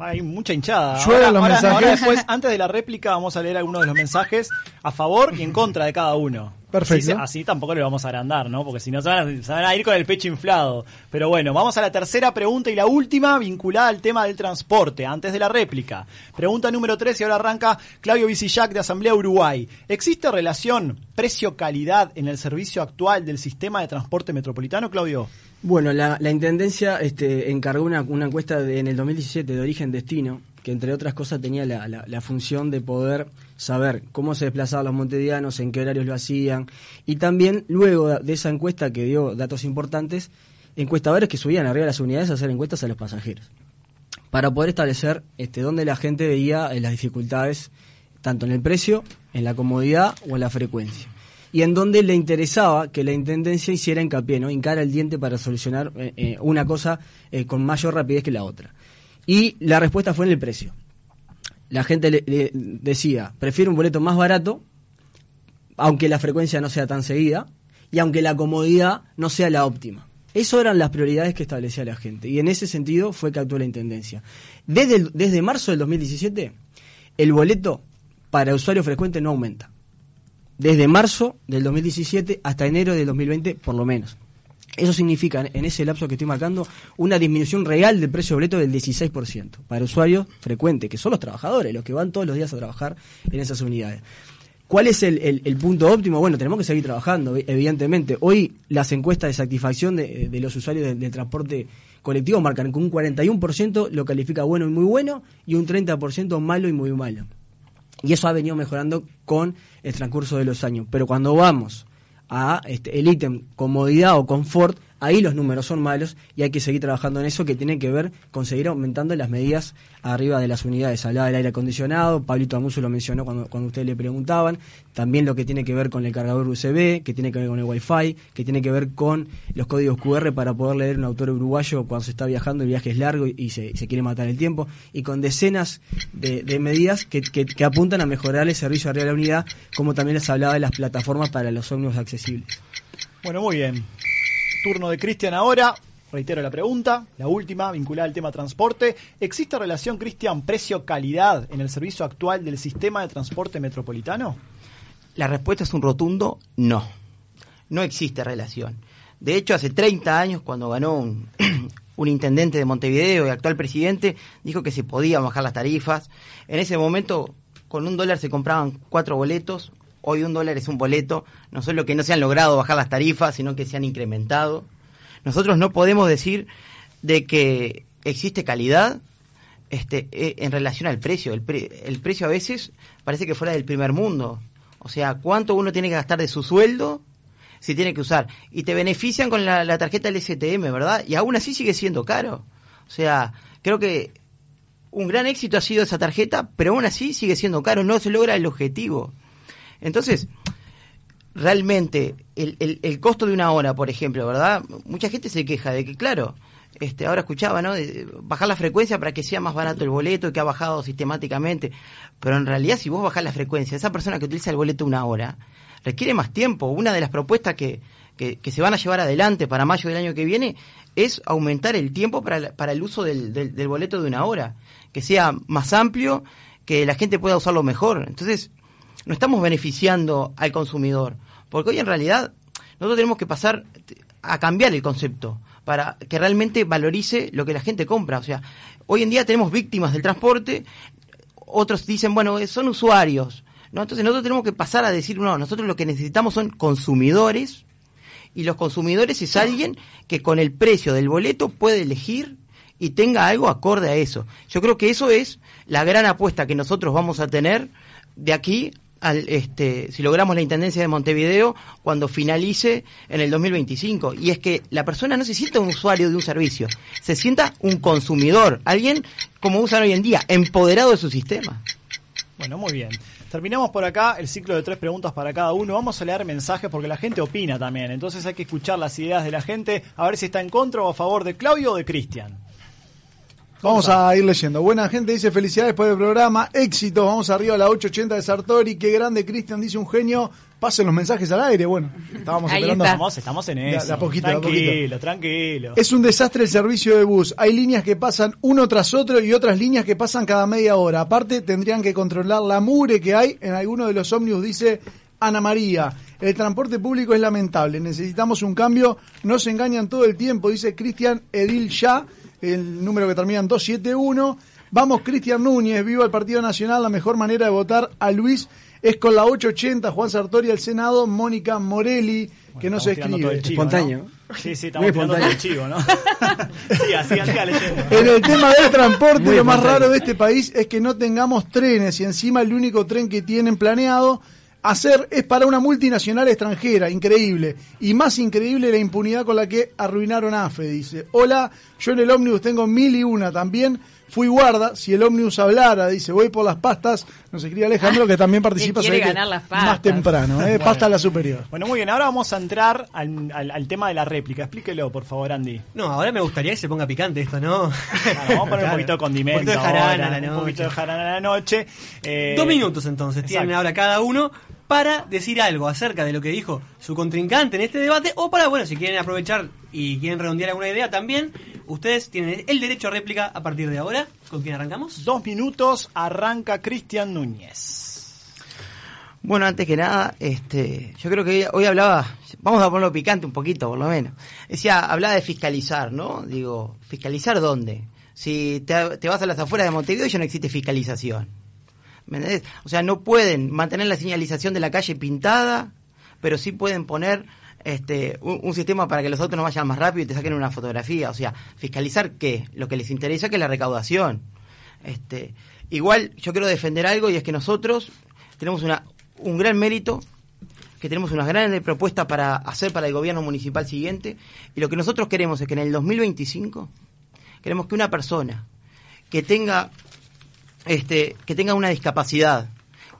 Hay mucha hinchada. Llueven los ahora, mensajes. ahora después, antes de la réplica, vamos a leer algunos de los mensajes a favor y en contra de cada uno. Perfecto. Así, así tampoco le vamos a agrandar, ¿no? Porque si no se van, a, se van a ir con el pecho inflado. Pero bueno, vamos a la tercera pregunta y la última vinculada al tema del transporte, antes de la réplica. Pregunta número 3 y ahora arranca Claudio Vicillac de Asamblea Uruguay. ¿Existe relación precio-calidad en el servicio actual del sistema de transporte metropolitano, Claudio? Bueno, la, la Intendencia este, encargó una, una encuesta de- en el 2017 de origen-destino, que entre otras cosas tenía la, la- la función de poder saber cómo se desplazaban los montevideanos, en qué horarios lo hacían, y también luego de esa encuesta que dio datos importantes, encuestadores que subían arriba de las unidades a hacer encuestas a los pasajeros, para poder establecer este, dónde la gente veía eh, las dificultades, tanto en el precio, en la comodidad o en la frecuencia y en donde le interesaba que la intendencia hiciera hincapié, ¿no? Hincara el diente para solucionar eh, eh, una cosa con mayor rapidez que la otra. Y la respuesta fue en el precio. La gente le, decía, prefiero un boleto más barato, aunque la frecuencia no sea tan seguida, y aunque la comodidad no sea la óptima. Esas eran las prioridades que establecía la gente. Y en ese sentido fue que actuó la Intendencia. Desde, el- desde marzo del 2017, el boleto para usuario frecuente no aumenta desde marzo del 2017 hasta enero del 2020 por lo menos. Eso significa, en ese lapso que estoy marcando, una disminución real del precio de boleto del 16% para usuarios frecuentes, que son los trabajadores, los que van todos los días a trabajar en esas unidades. ¿Cuál es el, punto óptimo? Bueno, tenemos que seguir trabajando, e- evidentemente. Hoy las encuestas de satisfacción de, los usuarios del transporte colectivo marcan que un 41% lo califica bueno y muy bueno y un 30% malo y muy malo. Y eso ha venido mejorando con el transcurso de los años. Pero cuando vamos a este, el ítem comodidad o confort, ahí los números son malos y hay que seguir trabajando en eso que tiene que ver con seguir aumentando las medidas arriba de las unidades. Hablaba del aire acondicionado, Pablito Amuso lo mencionó cuando, cuando ustedes le preguntaban, también lo que tiene que ver con el cargador USB, que tiene que ver con el Wi-Fi, que tiene que ver con los códigos QR para poder leer un autor uruguayo cuando se está viajando, el viaje es largo y, se, se quiere matar el tiempo, y con decenas de, de medidas que, que- que apuntan a mejorar el servicio arriba de la unidad, como también les hablaba de las plataformas para los ómnibus accesibles. Bueno, muy bien. Turno de Cristian ahora. Reitero la pregunta, la última, vinculada al tema transporte. ¿Existe relación, Cristian, precio-calidad en el servicio actual del sistema de transporte metropolitano? La respuesta es un rotundo no. No existe relación. De hecho, hace 30 años, cuando ganó un, intendente de Montevideo y actual presidente, dijo que se podían bajar las tarifas. En ese momento, con un dólar se compraban cuatro boletos. Hoy un dólar es un boleto. No solo que no se han logrado bajar las tarifas, sino que se han incrementado. Nosotros no podemos decir de que existe calidad este, eh, en relación al precio. El, pre- el precio a veces parece que fuera del primer mundo. O sea, cuánto uno tiene que gastar de su sueldo si tiene que usar. Y te benefician con la, la tarjeta LSTM, ¿verdad? Y aún así sigue siendo caro. O sea, creo que un gran éxito ha sido esa tarjeta, pero aún así sigue siendo caro, no se logra el objetivo. Entonces, realmente, el, el, el costo de una hora, por ejemplo, ¿verdad? Mucha gente se queja de que, claro, este, ahora escuchaba, ¿no? De bajar la frecuencia para que sea más barato el boleto, que ha bajado sistemáticamente. Pero en realidad, si vos bajás la frecuencia, esa persona que utiliza el boleto una hora, requiere más tiempo. Una de las propuestas que, que, que se van a llevar adelante para mayo del año que viene es aumentar el tiempo para, para el uso del, del, del boleto de una hora. Que sea más amplio, que la gente pueda usarlo mejor. Entonces, no estamos beneficiando al consumidor. Porque hoy en realidad nosotros tenemos que pasar a cambiar el concepto para que realmente valorice lo que la gente compra. O sea, hoy en día tenemos víctimas del transporte, otros dicen, bueno, son usuarios. ¿no? Entonces nosotros tenemos que pasar a decir, no, nosotros lo que necesitamos son consumidores y los consumidores es alguien que con el precio del boleto puede elegir y tenga algo acorde a eso. Yo creo que eso es la gran apuesta que nosotros vamos a tener de aquí al este si logramos la intendencia de Montevideo cuando finalice en el 2025 y es que la persona no se sienta un usuario de un servicio, se sienta un consumidor, alguien como usan hoy en día, empoderado de su sistema. Bueno, muy bien. Terminamos por acá el ciclo de tres preguntas para cada uno. Vamos a leer mensajes porque la gente opina también. Entonces hay que escuchar las ideas de la gente, a ver si está en contra o a favor de Claudio o de Cristian. Vamos a ir leyendo. Buena gente dice felicidades por el programa, éxito, vamos arriba a la 880 de Sartori, qué grande Cristian, dice un genio. Pasen los mensajes al aire, bueno, estábamos Ahí esperando. Estamos, estamos en eso. de a poquito, de a poquito. tranquilo, tranquilo. Es un desastre el servicio de bus. Hay líneas que pasan uno tras otro y otras líneas que pasan cada media hora. Aparte, tendrían que controlar la mugre que hay en alguno de los ómnibus, dice Ana María. El transporte público es lamentable. Necesitamos un cambio. No se engañan todo el tiempo, dice Cristian Edil Ya, el número que termina en 271. Vamos, Cristian Núñez, viva el Partido Nacional. La mejor manera de votar a Luis es con la 880. Juan Sartori al Senado, Mónica Morelli, que no se escribe. el chivo, Espontáneo. ¿no? Sí, sí, estamos Muy tirando todo el chivo, ¿no? sí, así, así. En el tema del transporte, Muy lo más raro de este país es que no tengamos trenes y encima el único tren que tienen planeado hacer es para una multinacional extranjera. Increíble. Y más increíble la impunidad con la que arruinaron AFE, dice. Hola, yo en el ómnibus tengo mil y una también. Fui guarda, si el ómnibus hablara, dice, voy por las pastas. Nos escribe Alejandro que también participa se ganar las más pastas. temprano, ¿eh? Bueno. pasta a la superior. Bueno, muy bien, ahora vamos a entrar al, al- al tema de la réplica. Explíquelo, por favor, Andy. No, ahora me gustaría que se ponga picante esto, ¿no? Claro, vamos a poner un poquito de condimento. Un poquito de jarana ahora, a la un noche. poquito de jarana a la noche. Eh, Dos minutos entonces exacto. tienen ahora cada uno para decir algo acerca de lo que dijo su contrincante en este debate o para, bueno, si quieren aprovechar y quieren redondear alguna idea también, ustedes tienen el derecho a réplica a partir de ahora. ¿Con quién arrancamos? Dos minutos, arranca Cristian Núñez. Bueno, antes que nada, este, yo creo que hoy, hoy hablaba, vamos a ponerlo picante un poquito, por lo menos. Decía, hablaba de fiscalizar, ¿no? Digo, ¿fiscalizar dónde? Si te, te vas a las afueras de Montevideo ya no existe fiscalización. ¿Me entendés? O sea, no pueden mantener la señalización de la calle pintada, pero sí pueden poner este, un, sistema para que los autos no vayan más rápido y te saquen una fotografía. O sea, fiscalizar qué? Lo que les interesa que es la recaudación. Este, igual yo quiero defender algo y es que nosotros tenemos una, un gran mérito, que tenemos unas grandes propuestas para hacer para el gobierno municipal siguiente y lo que nosotros queremos es que en el 2025 queremos que una persona que tenga este, que tenga una discapacidad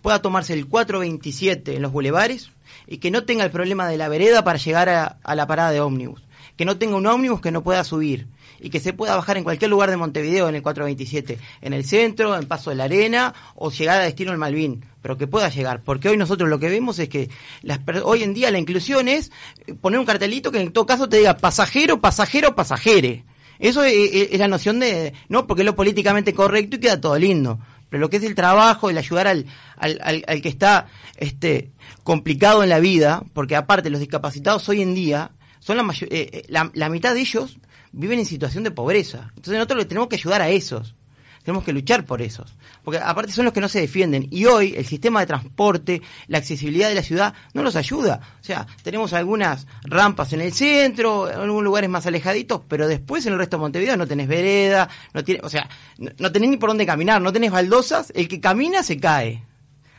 pueda tomarse el 427 en los bulevares y que no tenga el problema de la vereda para llegar a, la parada de ómnibus. Que no tenga un ómnibus que no pueda subir y que se pueda bajar en cualquier lugar de Montevideo en el 427, en el centro, en Paso de la Arena o llegar a destino el Malvin, pero que pueda llegar. Porque hoy nosotros lo que vemos es que las, hoy en día la inclusión es poner un cartelito que en todo caso te diga pasajero, pasajero, pasajere. Eso es, la noción de, no, porque es lo políticamente correcto y queda todo lindo. pero lo que es el trabajo, el ayudar al, al, al, que está este, complicado en la vida, porque aparte los discapacitados hoy en día, son la, eh, eh, la, la mitad de ellos viven en situación de pobreza. Entonces nosotros le tenemos que ayudar a esos. Tenemos que luchar por esos. Porque aparte son los que no se defienden. Y hoy el sistema de transporte, la accesibilidad de la ciudad, no los ayuda. O sea, tenemos algunas rampas en el centro, en algunos lugares más alejaditos, pero después en el resto de Montevideo no tenés vereda, no tiene, o sea, no, no tenés ni por dónde caminar, no tenés baldosas, el que camina se cae.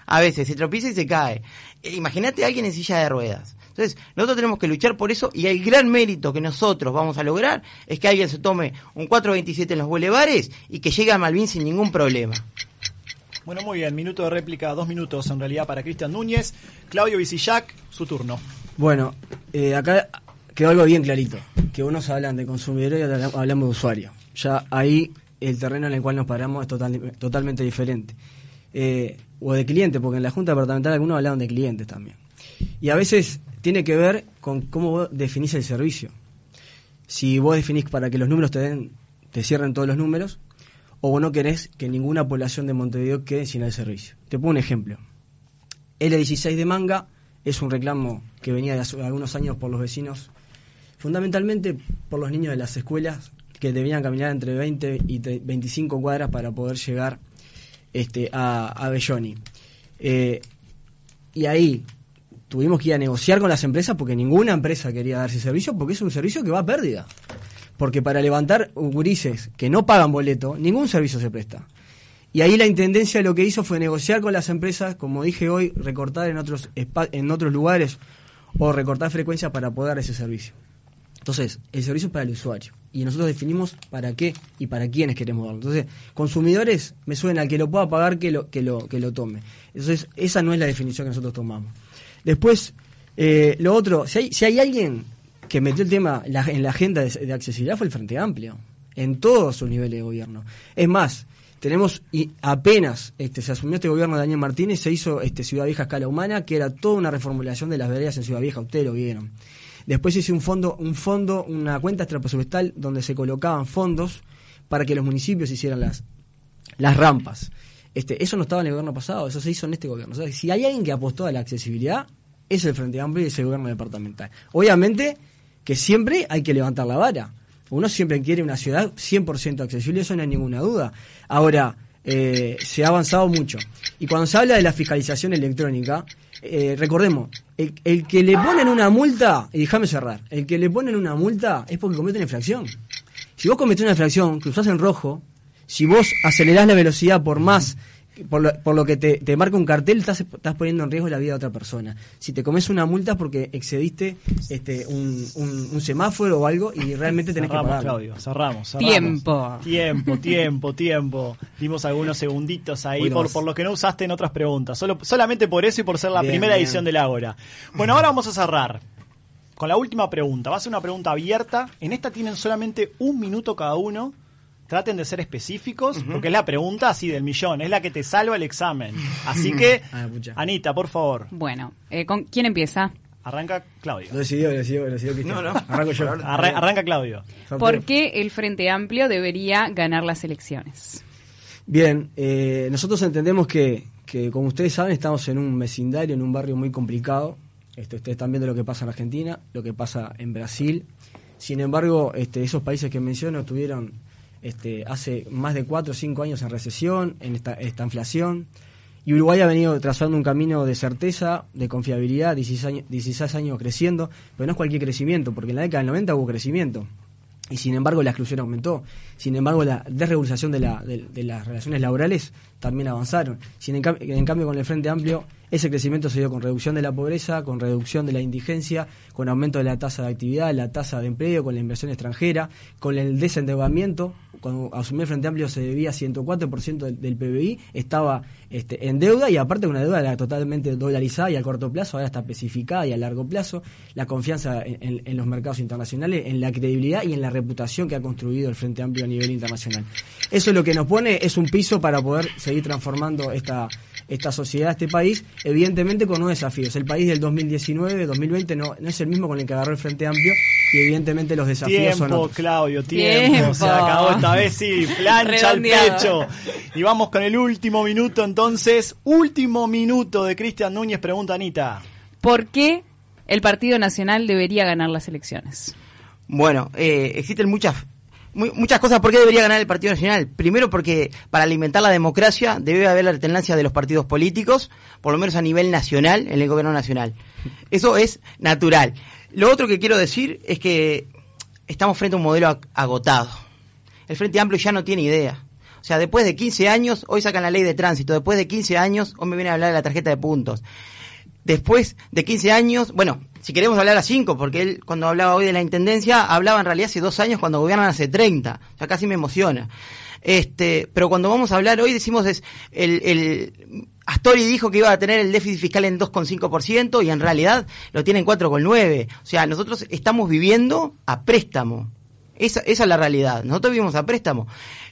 A veces se tropieza y se cae. Eh, Imagínate a alguien en silla de ruedas. Entonces, nosotros tenemos que luchar por eso y el gran mérito que nosotros vamos a lograr es que alguien se tome un 427 en los bulevares y que llegue a Malvin sin ningún problema. Bueno, muy bien, minuto de réplica, dos minutos en realidad para Cristian Núñez. Claudio Visillac, su turno. Bueno, eh, acá quedó algo bien clarito, que unos hablan de consumidor y otros hablamos de usuario. Ya ahí el terreno en el cual nos paramos es total- totalmente diferente. Eh, o de cliente, porque en la Junta Departamental algunos hablaban de clientes también. Y a veces tiene que ver con cómo vos definís el servicio. Si vos definís para que los números te den, te cierren todos los números, o vos no querés que ninguna población de Montevideo quede sin el servicio. Te pongo un ejemplo. L16 de manga es un reclamo que venía de hace algunos años por los vecinos, fundamentalmente por los niños de las escuelas que debían caminar entre 20 y te- 25 cuadras para poder llegar este, a, a Belloni. Eh, y ahí tuvimos que ir a negociar con las empresas porque ninguna empresa quería dar ese servicio porque es un servicio que va a pérdida. Porque para levantar gurises que no pagan boleto, ningún servicio se presta. Y ahí la intendencia lo que hizo fue negociar con las empresas, como dije hoy, recortar en otros en otros lugares o recortar frecuencias para poder dar ese servicio. Entonces, el servicio es para el usuario. Y nosotros definimos para qué y para quiénes queremos darlo. Entonces, consumidores, me suena al que lo pueda pagar que lo, que lo, que lo tome. Entonces, esa no es la definición que nosotros tomamos. Después, eh, lo otro, si hay, si hay alguien que metió el tema en la agenda de, accesibilidad fue el Frente Amplio, en todos sus niveles de gobierno. Es más, tenemos y apenas este, se asumió este gobierno de Daniel Martínez, se hizo este, Ciudad Vieja escala humana, que era toda una reformulación de las veredas en Ciudad Vieja, ustedes lo vieron. Después hice un fondo, un fondo, una cuenta extrapresupuestal donde se colocaban fondos para que los municipios hicieran las, las rampas. Este, eso no estaba en el gobierno pasado, eso se hizo en este gobierno. Si hay alguien que apostó a la accesibilidad, es el Frente Amplio y es el gobierno departamental. Obviamente que siempre hay que levantar la vara. Uno siempre quiere una ciudad 100% accesible, eso no hay ninguna duda. Ahora, eh, se ha avanzado mucho. Y cuando se habla de la fiscalización electrónica, eh, recordemos, el, el que le ponen una multa, y déjame cerrar, el que le ponen una multa es porque comete una infracción. Si vos cometés una infracción, cruzás en rojo, si vos acelerás la velocidad por más, por lo, por lo que te, te marca un cartel, estás, estás poniendo en riesgo la vida de otra persona. Si te comes una multa es porque excediste este, un, un- un semáforo o algo y realmente tenés cerramos, que pagar. Claudio, cerramos, cerramos. Tiempo. Tiempo, tiempo, tiempo. Dimos algunos segunditos ahí por, por lo que no usaste en otras preguntas. Solo, solamente por eso y por ser la Bien, primera bien. edición del Ágora. Bueno, ahora vamos a cerrar con la última pregunta. Va a ser una pregunta abierta. En esta tienen solamente un minuto cada uno. Traten de ser específicos, porque es la pregunta así del millón, es la que te salva el examen. Así que, Ah. Anita, por favor, Bueno, eh, ¿con quién empieza? arranca Claudio. Lo decidió, lo decidió, lo decidió Cristian. No, no. Arranco yo. Arra- arranca Claudio. ¿Por qué el Frente Amplio debería ganar las elecciones? Bien, eh, nosotros entendemos que, que, como ustedes saben, estamos en un vecindario, en un barrio muy complicado. Este, ustedes están viendo lo que pasa en Argentina, lo que pasa en Brasil. Sin embargo, este, esos países que menciono estuvieron este, hace más de cuatro o cinco años en recesión, en esta, esta inflación. Y Uruguay ha venido trazando un camino de certeza, de confiabilidad, 16 años, 16 años creciendo, pero no es cualquier crecimiento, porque en la década del 90 hubo crecimiento y sin embargo la exclusión aumentó. Sin embargo, la desregulación de, la- de- de las relaciones laborales también avanzaron. Sin en, en cambio, con el Frente Amplio, ese crecimiento se dio con reducción de la pobreza, con reducción de la indigencia, con aumento de la tasa de actividad, la tasa de empleo, con la inversión extranjera, con el desendeudamiento. Cuando asumió el Frente Amplio se debía 104% del, del PBI, estaba este, en deuda y aparte una deuda era totalmente dolarizada y a corto plazo, ahora está especificada y a largo plazo. La confianza en, en- los mercados internacionales, en la credibilidad y en la reputación que ha construido el Frente Amplio nivel internacional. Eso lo que nos pone es un piso para poder seguir transformando esta, esta sociedad, este país, evidentemente con nuevos desafíos. El país del 2019, 2020 no, no es el mismo con el que agarró el Frente Amplio y evidentemente los desafíos son Tiempo, otros. Claudio, tiempo. Tiempo. Se acabó esta vez, sí. Plancha al pecho. Y vamos con el último minuto, entonces. Último minuto de Cristian Núñez, pregunta Anita. ¿Por qué el Partido Nacional debería ganar las elecciones? Bueno, eh, existen muchas mu- muchas cosas por qué debería ganar el Partido Nacional. Primero porque para alimentar la democracia debe haber la alternancia de los partidos políticos, por lo menos a nivel nacional, en el gobierno nacional. Eso es natural. Lo otro que quiero decir es que estamos frente a un modelo ag- agotado. El Frente Amplio ya no tiene idea. O sea, después de 15 años, hoy sacan la ley de tránsito, después de 15 años, hoy me viene a hablar de la tarjeta de puntos. Después de 15 años, bueno, si queremos hablar a 5, porque él cuando hablaba hoy de la intendencia, hablaba en realidad hace dos años cuando gobiernan hace 30. O sea, casi me emociona. Este, pero cuando vamos a hablar hoy decimos es el, el Astori dijo que iba a tener el déficit fiscal en 2,5% y en realidad lo tiene en 4,9. O sea, nosotros estamos viviendo a préstamo. Esa, esa es la realidad. Nosotros vivimos a préstamo.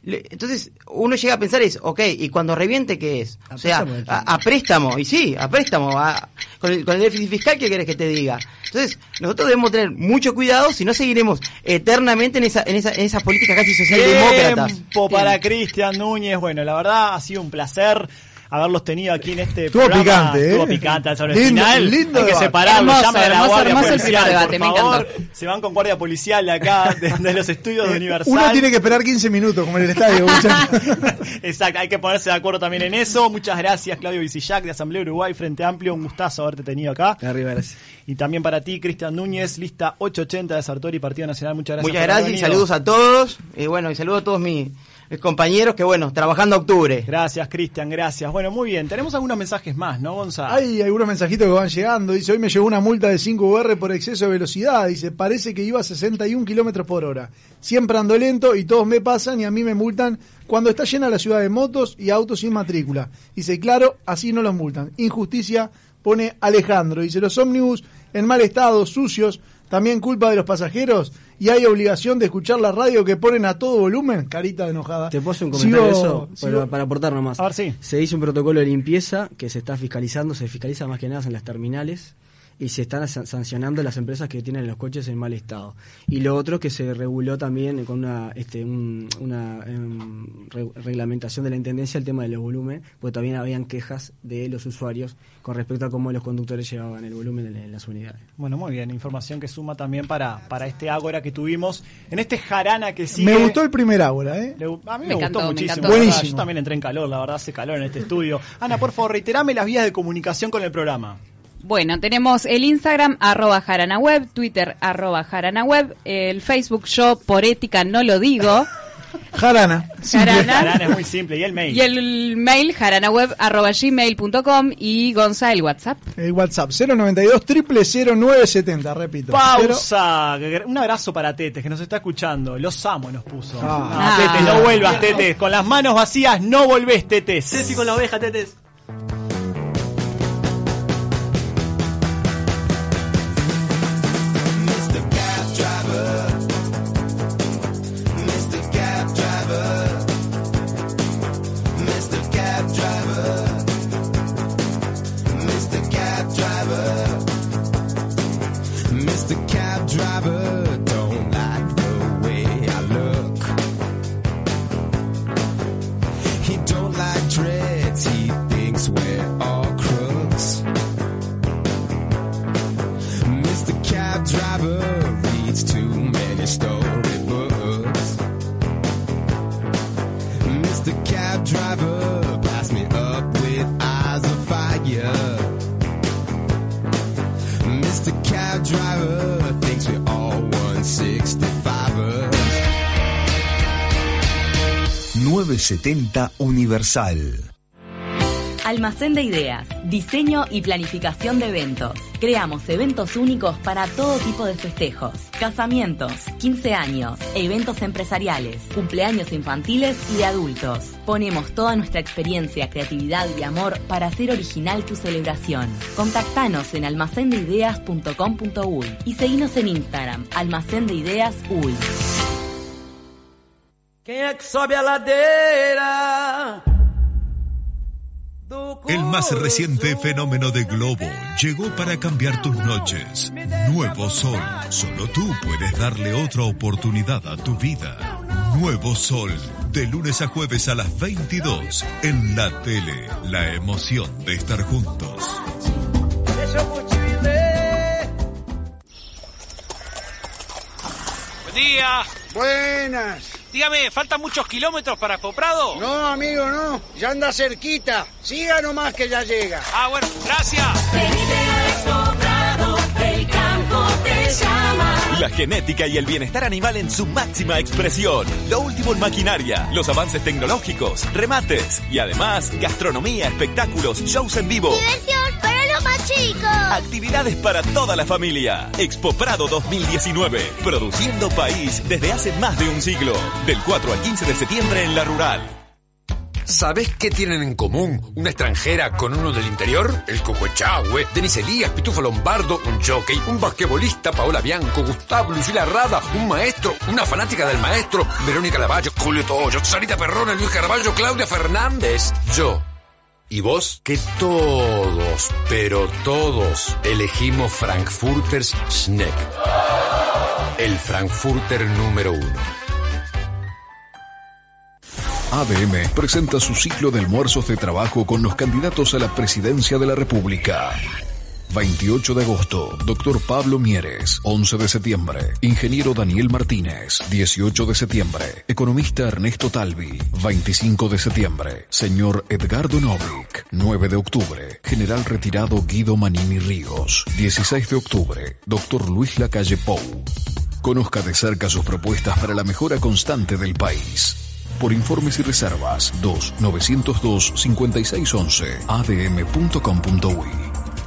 Le- Entonces, uno llega a pensar es, ok, ¿y cuando reviente qué es? O sea, préstamo a, a préstamo, y sí, a préstamo, a- con, el, con el déficit fiscal, ¿qué querés que te diga? Entonces, nosotros debemos tener mucho cuidado, si no seguiremos eternamente en, esa, en, esa, en esas políticas casi socialdemócratas. Tiempo para Cristian Núñez. Bueno, la verdad ha sido un placer haberlos tenido aquí en este Estuvo programa. picante, ¿eh? Estuvo picante sobre el Lindo- final. lindo Hay que separarlo. Hermoso, Llamen a la guardia hermoso policial, debate, por favor. Se van con guardia policial de acá, de, de los estudios de Universal. Uno tiene que esperar 15 minutos, como en el estadio. Exacto, hay que ponerse de acuerdo también en eso. Muchas gracias, Claudio Vicillac, de Asamblea Uruguay, Frente Amplio. Un gustazo haberte tenido acá. Arriba, gracias. Y también para ti, Cristian Núñez, lista 880 de Sartori, Partido Nacional. Muchas gracias. Muchas gracias y saludos a todos. Y bueno, y saludos a todos mis compañeros que, bueno, trabajando a octubre. Gracias, Cristian, gracias. Bueno, muy bien. Tenemos algunos mensajes más, ¿no, Gonzalo? Hay algunos mensajitos que van llegando. Dice, hoy me llegó una multa de 5 UR por exceso de velocidad. Dice, parece que iba a 61 kilómetros por hora. Siempre ando lento y todos me pasan y a mí me multan cuando está llena la ciudad de motos y autos sin matrícula. Dice, claro, así no los multan. Injusticia, pone Alejandro. Dice, los ómnibus en mal estado, sucios, también culpa de los pasajeros y hay obligación de escuchar la radio que ponen a todo volumen. Carita de enojada. ¿Te puedo un comentario de eso? sigo- Para, para aportar nomás. A ver, sí. Se hizo un protocolo de limpieza que se está fiscalizando, se fiscaliza más que nada en las terminales y se están san- sancionando las empresas que tienen los coches en mal estado. Y lo otro que se reguló también con una, este, un- una em, re- reglamentación de la Intendencia el tema de los volúmenes, porque también habían quejas de los usuarios con respecto a cómo los conductores llevaban el volumen en, en las unidades. Bueno, muy bien. Información que suma también para, para este Ágora que tuvimos. En este Jarana que sigue. Me gustó el primer Ágora, ¿eh? Le- a mí me, Me gustó encantó, me muchísimo. Buenísimo. Yo también entré en calor, la verdad, hace calor en este estudio. Ana, por favor, reiterame las vías de comunicación con el programa. Bueno, tenemos el Instagram, arroba jaranaweb, Twitter, arroba jaranaweb, el Facebook, yo por ética no lo digo, Jarana. Jarana, Jarana es muy simple. Y el mail. y el mail, jaranaweb, arroba gmail.com, y Gonza, el WhatsApp. El WhatsApp 092 0970, repito. Cero- Pausa. Un abrazo para Tetes, que nos está escuchando. Los amo, nos puso. Ah. No, Tetes, no vuelvas, Tetes. Con las manos vacías no volvés, Tetes. Ceci con la oveja, tetes. 970 Universal. Almacén de ideas, diseño y planificación de eventos. Creamos eventos únicos para todo tipo de festejos, casamientos, 15 años, eventos empresariales, cumpleaños infantiles y de adultos. Ponemos toda nuestra experiencia, creatividad y amor para hacer original tu celebración. Contactanos en almacendeideas.com.uy y seguinos en Instagram, almacén El más reciente fenómeno de globo llegó para cambiar tus noches. Nuevo Sol. Solo tú puedes darle otra oportunidad a tu vida. Nuevo Sol. De lunes a jueves a las 22. En la tele. La emoción de estar juntos. Buen día. Buenas. Dígame, ¿faltan muchos kilómetros para Poprado? No, amigo, no. Ya anda cerquita. Siga nomás que ya llega. Ah, bueno, gracias. el campo te llama. La genética y el bienestar animal en su máxima expresión. Lo último en maquinaria, los avances tecnológicos, remates y además gastronomía, espectáculos, shows en vivo. Diversión Actividades para toda la familia. Expo Prado 2019. Produciendo país desde hace más de un siglo. Del 4 al 15 de septiembre en La Rural. ¿Sabés qué tienen en común una extranjera con uno del interior? El Cocochagüe, Denis Elías, Pitufo Lombardo, un jockey, un basquetbolista, Paola Bianco, Gustavo, Lucila Rada, un maestro, una fanática del maestro, Verónica Lavallo, Julio Toyo, Sarita Perrona, Luis Carballo, Claudia Fernández. Yo. ¿Y vos? Que todos, pero todos, elegimos Frankfurters Schneck. El Frankfurter número uno. ADM presenta su ciclo de almuerzos de trabajo con los candidatos a la presidencia de la República. 28 de agosto, doctor Pablo Mieres. 11 de septiembre, ingeniero Daniel Martínez. 18 de septiembre, economista Ernesto Talvi. 25 de septiembre, señor Edgardo Novik. 9 de octubre, general retirado Guido Manini Ríos. 16 de octubre, doctor Luis Lacalle Pou. Conozca de cerca sus propuestas para la mejora constante del país. Por informes y reservas 2-902-5611 adm.com.uy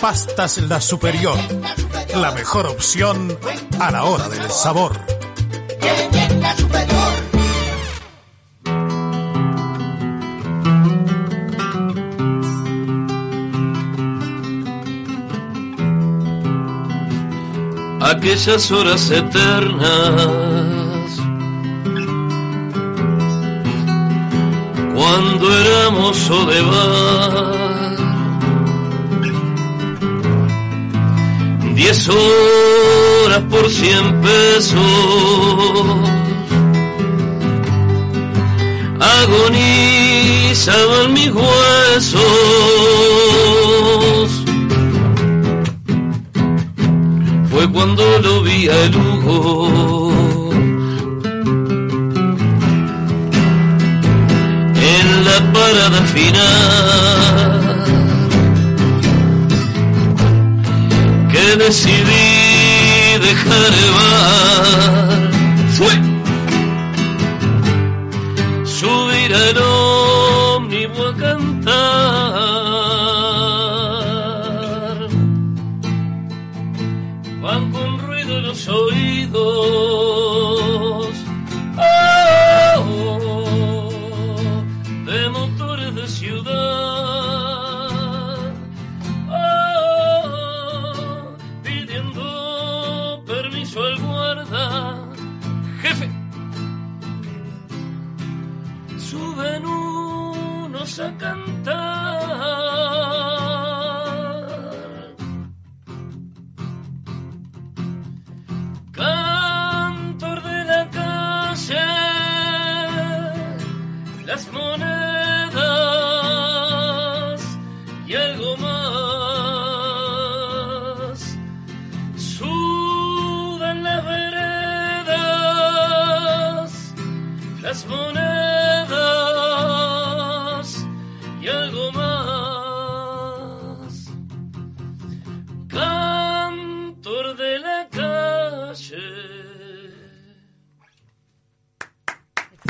Pastas La Superior. La mejor opción a la hora del sabor. Aquellas horas eternas. Cuando éramos Odebar, diez horas por cien pesos, agonizaban mis huesos. Fue cuando lo vi a Lugo. En la parada final, decidí dejar llevar, subir al ómnibus a cantar.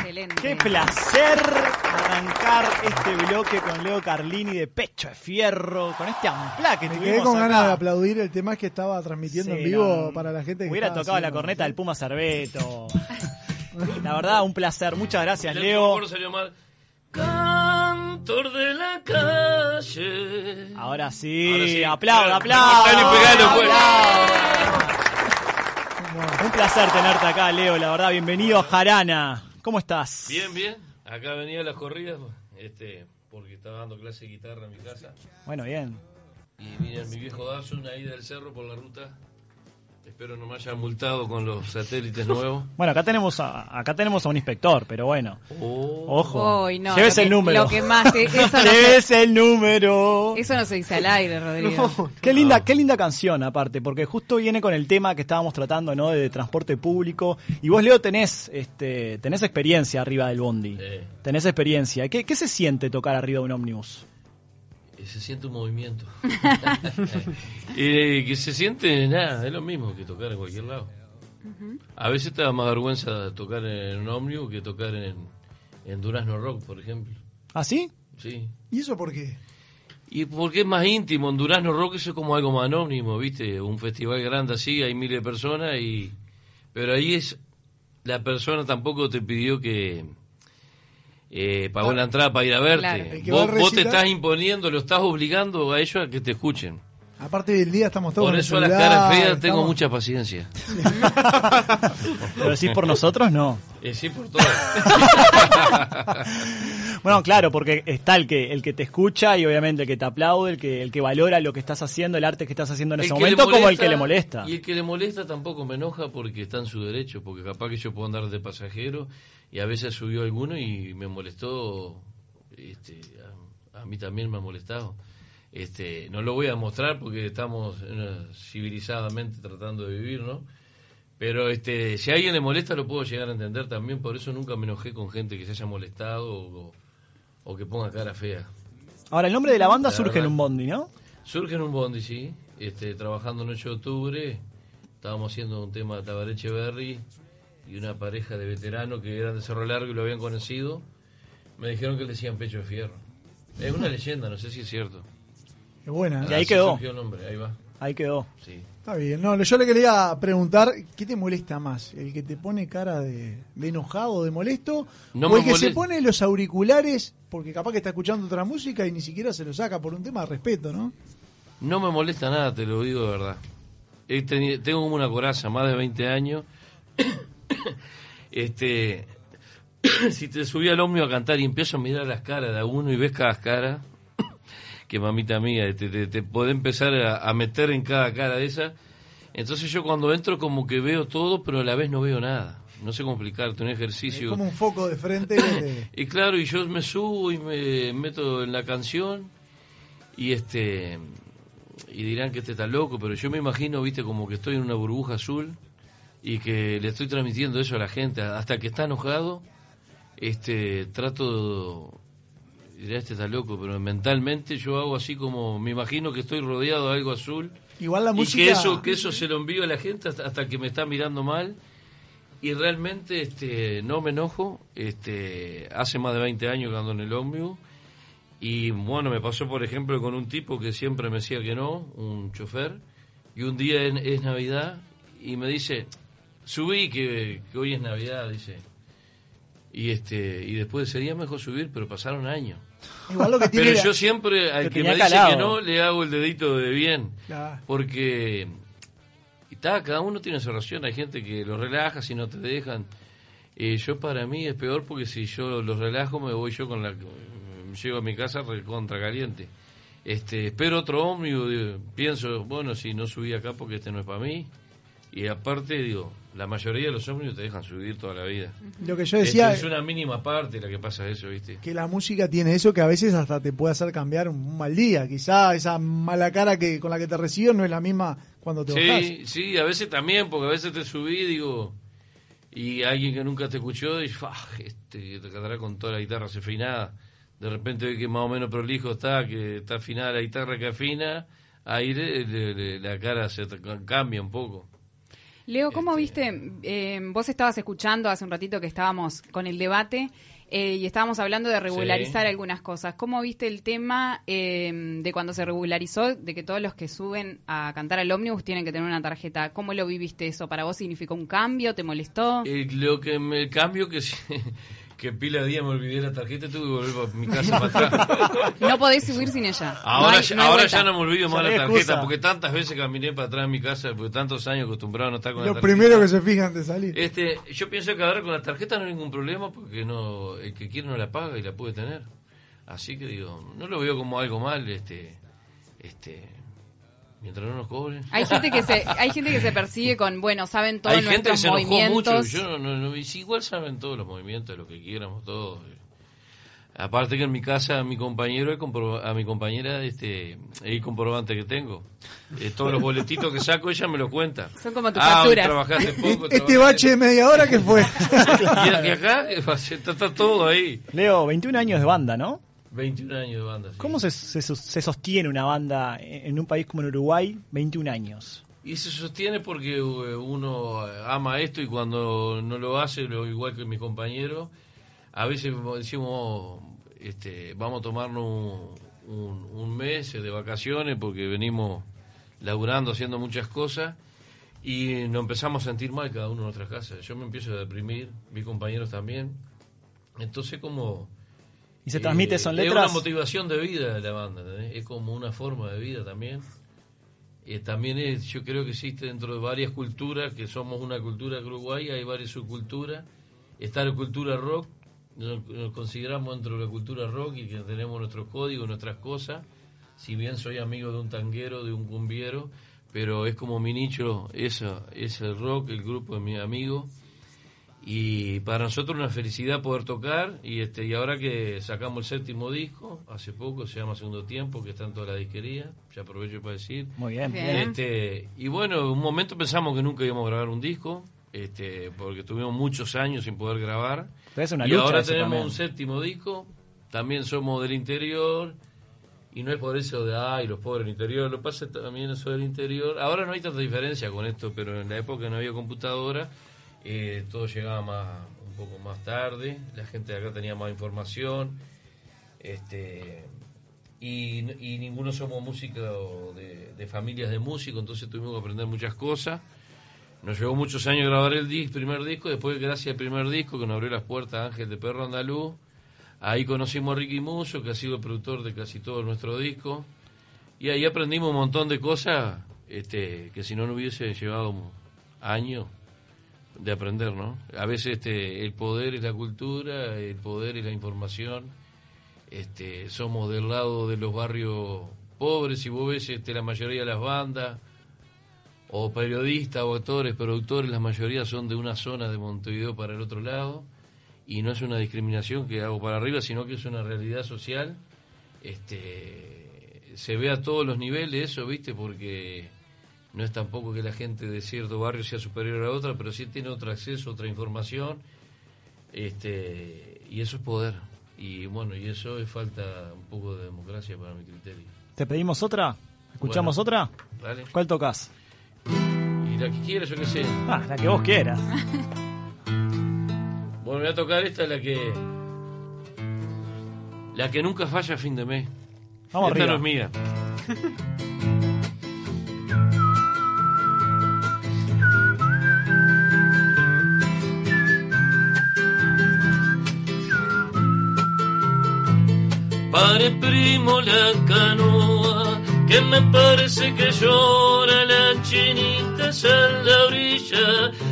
Excelente. Qué placer arrancar este bloque con Leo Carlini de Pecho de Fierro, con este amplá que Me tuvimos quedé con acá. ganas de aplaudir el tema que estaba transmitiendo Sí, en vivo no, para la gente que Hubiera tocado la corneta del Puma Cerveto. La verdad, un placer. Muchas gracias, El Leo. coro salió mal. Cantor de la calle. Ahora sí, Ahora sí. y pegalo, pues. Un placer tenerte acá, Leo. La verdad, bienvenido a Jarana. ¿Cómo estás? Bien, bien. Acá venía las corridas, este, porque estaba dando clase de guitarra en mi casa. Bueno, bien. Y vine a mi viejo Datsun ahí del cerro por la ruta. Espero no me hayan multado con los satélites nuevos. Bueno, acá tenemos a, acá tenemos a un inspector, pero bueno. Ojo. Uy, no, Llévese lo el que- número. lo que más te- eso no el número. Eso no se dice al aire, Rodrigo. Qué linda, qué linda canción aparte, porque justo viene con el tema que estábamos tratando, ¿no? De transporte público. Y vos, Leo, tenés, este, tenés experiencia arriba del bondi. Tenés experiencia. ¿Qué, ¿Qué se siente tocar arriba de un ómnibus? Se siente un movimiento. y que se siente nada, es lo mismo que tocar en cualquier lado. A veces te da más vergüenza tocar en un ómnibus que tocar en, en Durazno Rock, por ejemplo. ¿Ah, sí? Sí. ¿Y eso por qué? Y porque es más íntimo, en Durazno Rock eso es como algo más anónimo, ¿viste? Un festival grande así, hay miles de personas y... Pero ahí es... La persona tampoco te pidió que... Eh, pagó la entrada para ir a verte. Claro. Vos, a vos te recitar- estás imponiendo, lo estás obligando a ellos a que te escuchen. Aparte del día estamos todos Por eso a las caras feas tengo mucha paciencia. Pero decís por nosotros, no. Eh, sí, por todos. Bueno, claro, porque está el que el que te escucha y obviamente el que te aplaude, el que el que valora lo que estás haciendo, el arte que estás haciendo en El ese momento, como el molesta- que le molesta. Y el que le molesta tampoco me enoja porque está en su derecho, porque capaz que yo puedo andar de pasajero y a veces subió alguno y me molestó, este, a, a mí también me ha molestado. Este, no lo voy a mostrar porque estamos eh, civilizadamente tratando de vivir, ¿no? Pero este, si a alguien le molesta lo puedo llegar a entender también, por eso nunca me enojé con gente que se haya molestado o, o que ponga cara fea. Ahora, el nombre de la banda La surge en un bondi, ¿no? Surge en un bondi, sí. Este, trabajando en 8 de octubre, estábamos haciendo un tema de Tabaré Berry y una pareja de veteranos que eran de Cerro Largo y lo habían conocido. Me dijeron que le decían pecho de fierro. Es una leyenda, no sé si es cierto. Es buena. ¿eh? Y ahí Así quedó. el nombre, ahí va. Ahí quedó. Sí. Está bien. No, yo le quería preguntar, ¿qué te molesta más? ¿El que te pone cara de, de enojado, de molesto? No ¿O el que se pone los auriculares porque capaz que está escuchando otra música y ni siquiera se lo saca por un tema de respeto, ¿no? No me molesta nada, te lo digo de verdad. He tengo como una coraza, más de 20 años. este, si te subí al ómnibus a cantar y empiezo a mirar las caras de a uno y ves cada cara, que mamita mía, te, te, te podés empezar a, a meter en cada cara de esa. Entonces yo cuando entro como que veo todo, pero a la vez no veo nada. No sé cómo explicarte, un Es ejercicio... como un foco de frente. de- Y claro, y yo me subo y me meto en la canción y este y dirán que este está loco, pero yo me imagino, viste, como que estoy en una burbuja azul y que le estoy transmitiendo eso a la gente hasta que está enojado. Este trato dirá este está loco, pero mentalmente yo hago así como me imagino que estoy rodeado de algo azul. Igual la y música... que eso que eso se lo envío a la gente hasta, hasta que me está mirando mal. Y realmente este no me enojo. Este hace más de 20 años que ando en el ómnibus. Y bueno me pasó por ejemplo con un tipo que siempre me decía que no un chofer. Y un día en- es navidad y me dice subí que, que hoy es navidad dice y este y después sería mejor subir pero pasaron años. Igual lo que tiene pero yo siempre al que me dice calado. que no le hago el dedito de bien Claro. porque y ta, cada uno tiene su relación hay gente que lo relaja si no te dejan. Eh, yo para mí es peor porque si yo los relajo me voy yo con la llego a mi casa contra caliente. Este espero otro ómnibus digo, pienso bueno si no subí acá porque este no es para mí. Y aparte digo la mayoría de los ómnibus te dejan subir toda la vida Lo que yo decía- es, es una mínima parte la que pasa eso viste que la música tiene eso que a veces hasta te puede hacer cambiar un mal día. Quizá esa mala cara que con la que te reciben no es la misma cuando te bajás. Sí, sí, a veces también, porque a veces te subí, digo, y alguien que nunca te escuchó, y "Fa, este que te cantará con toda la guitarra afinada. De repente ve que más o menos prolijo está, que está afinada la guitarra que afina, ahí le- le- le- la cara se cambia un poco. Leo, ¿cómo viste? eh, vos estabas escuchando hace un ratito que estábamos con el debate eh, y estábamos hablando de regularizar Sí. algunas cosas. ¿Cómo viste el tema eh, de cuando se regularizó, de que todos los que suben a cantar al ómnibus tienen que tener una tarjeta? ¿Cómo lo viviste eso? ¿Para vos significó un cambio? ¿Te molestó? Lo que me el cambio que sí- que pila de día me olvidé la tarjeta tuve que volver a mi casa para atrás. No podés subir sin ella. Ahora, No hay- ya, no ahora ya no me olvido Ya más la tarjeta excusa. porque tantas veces caminé para atrás en mi casa porque tantos años acostumbrado a no estar con la Lo tarjeta. primero que se fijan de salir. Este, yo pienso que ahora con la tarjeta no hay ningún problema porque no el que quiere no la paga y la puede tener. Así que digo, no lo veo como algo mal, este, este, mientras no nos cobren. Hay gente que se hay gente que se persigue con, bueno, saben todos Hay gente que nuestros se enojó mucho. movimientos. Yo no, no, igual saben todos los movimientos, lo que quieramos, todos. Aparte que en mi casa a mi compañero a mi compañera este el comprobante que tengo. Eh, todos los boletitos que saco ella me lo cuenta. Son como tus ah, facturas. trabajaste poco, Este bache de media hora que fue. y, y acá eh, está, está todo ahí. Leo, 21 años de banda, ¿no? 21 años de banda. sí. ¿Cómo se, se, se sostiene una banda en un país como en Uruguay 21 años? Y se sostiene porque eh, uno ama esto y cuando no lo hace, lo igual que mi compañero, a veces decimos, este, vamos a tomarnos un, un- un mes de vacaciones porque venimos laburando, haciendo muchas cosas y nos empezamos a sentir mal cada uno en nuestras casas. Yo me empiezo a deprimir, mis compañeros también. Entonces como... ¿Y se transmite eso en Es letras? una motivación de vida de la banda, es como una forma de vida también. Eh, también es, yo creo que existe dentro de varias culturas, que somos una cultura que Uruguay, hay varias subculturas. Está la cultura rock, nos, nos consideramos dentro de la cultura rock y que tenemos nuestros códigos, nuestras cosas. Si bien soy amigo de un tanguero, de un cumbiero, pero es como mi nicho, eso, es el rock, el grupo de mis amigos. Y para nosotros una felicidad poder tocar y este y ahora que sacamos el séptimo disco, hace poco, se llama Segundo Tiempo, que está en toda la disquería, ya aprovecho para decir. Muy bien. Bien. Este, y bueno, un momento pensamos que nunca íbamos a grabar un disco, este, porque tuvimos muchos años sin poder grabar. Pero es una y lucha ahora tenemos también. un séptimo disco, también somos del interior, y no es por eso de, ay, los pobres del interior, lo pasa también eso del interior. Ahora no hay tanta diferencia con esto, pero en la época no había computadora, eh, todo llegaba más un poco más tarde, la gente de acá tenía más información, este y, ninguno somos músicos de, familias de músicos, entonces tuvimos que aprender muchas cosas. Nos llevó muchos años grabar el dis- primer disco, después gracias al primer disco que nos abrió las puertas Ángel de Perro Andaluz, ahí conocimos a Ricky Muso, que ha sido el productor de casi todo nuestro disco, y ahí aprendimos un montón de cosas este, que si no, no hubiese llevado años de aprender, ¿no? A veces este, el poder es la cultura, el poder es la información, este, somos del lado de los barrios pobres, y vos ves este, la mayoría de las bandas, o periodistas, o actores, productores, la mayoría son de una zona de Montevideo para el otro lado, y no es una discriminación que hago para arriba, sino que es una realidad social. Este, se ve a todos los niveles eso, ¿viste? Porque no es tampoco que la gente de cierto barrio sea superior a otra, pero sí tiene otro acceso, otra información, este, y eso es poder. Y bueno, y eso es falta un poco de democracia para mi criterio. ¿Te pedimos otra? ¿Escuchamos Bueno, otra? Dale. ¿Cuál tocas? Y la que quieras, yo qué sé. Ah, la que vos quieras. Bueno, voy a tocar esta, la que. La que nunca falla a fin de mes. Vamos esta arriba. no es mía. Pare primo la canoa, que me parece que llora la chinita en la orilla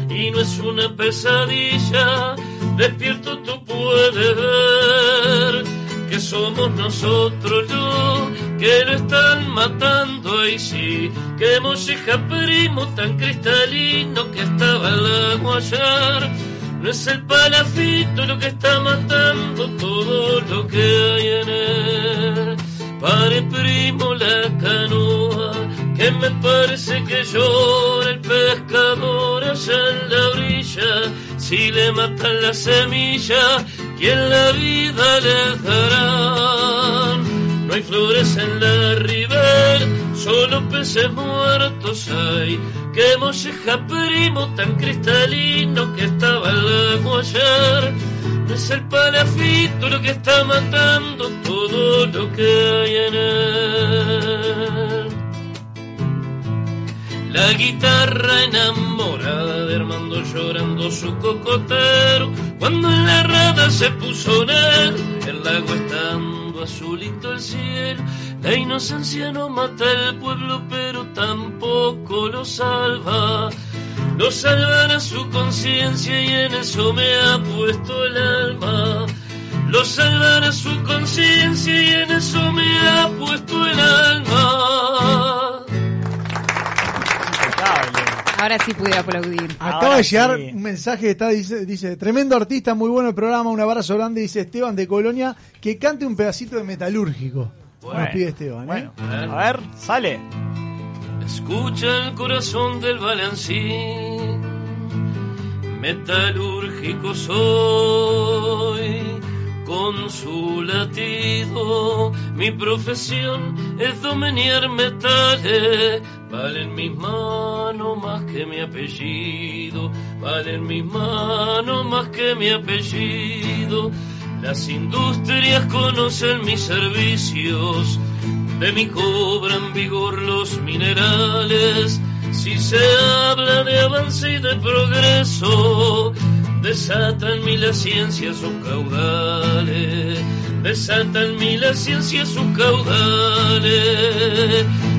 y no es una pesadilla. Despierto tú puedes ver que somos nosotros los que lo están matando ahí sí. Que molleja primo tan cristalino que estaba el agua ayer. No es el palafito lo que está matando todo lo que hay en él. Pare primo la canoa, que me parece que llora el pescador allá en la orilla. Si le matan la semilla, ¿quién la vida le darán? No hay flores en la ribera, solo peces muertos hay. Que molleja primo tan cristalino que estaba el lago ayer. Es el palafito lo que está matando todo lo que hay en él. La guitarra enamorada de Armando llorando su cocotero. Cuando en la rada se puso negro, el lago azulito el cielo. La inocencia no mata el pueblo, pero tampoco lo salva. Lo salvará su conciencia y en eso me ha puesto el alma. Lo salvará su conciencia y en eso me ha puesto el alma. Ahora sí pude aplaudir. Acaba de llegar un mensaje que está, dice, dice, tremendo artista, muy bueno el programa, un abrazo grande, dice Esteban de Colonia, que cante un pedacito de metalúrgico. Bueno, Nos pide Esteban, ¿eh? bueno, a ver, sale. Escucha el corazón del balancín, metalúrgico soy, con su latido, mi profesión es domeñar metales, valen mis manos más que mi apellido, valen mis manos más que mi apellido, las industrias conocen mis servicios, de mí cobran vigor los minerales. Si se habla de avance y de progreso, desatan mí la ciencia sus caudales. Desatan mí la ciencia sus caudales.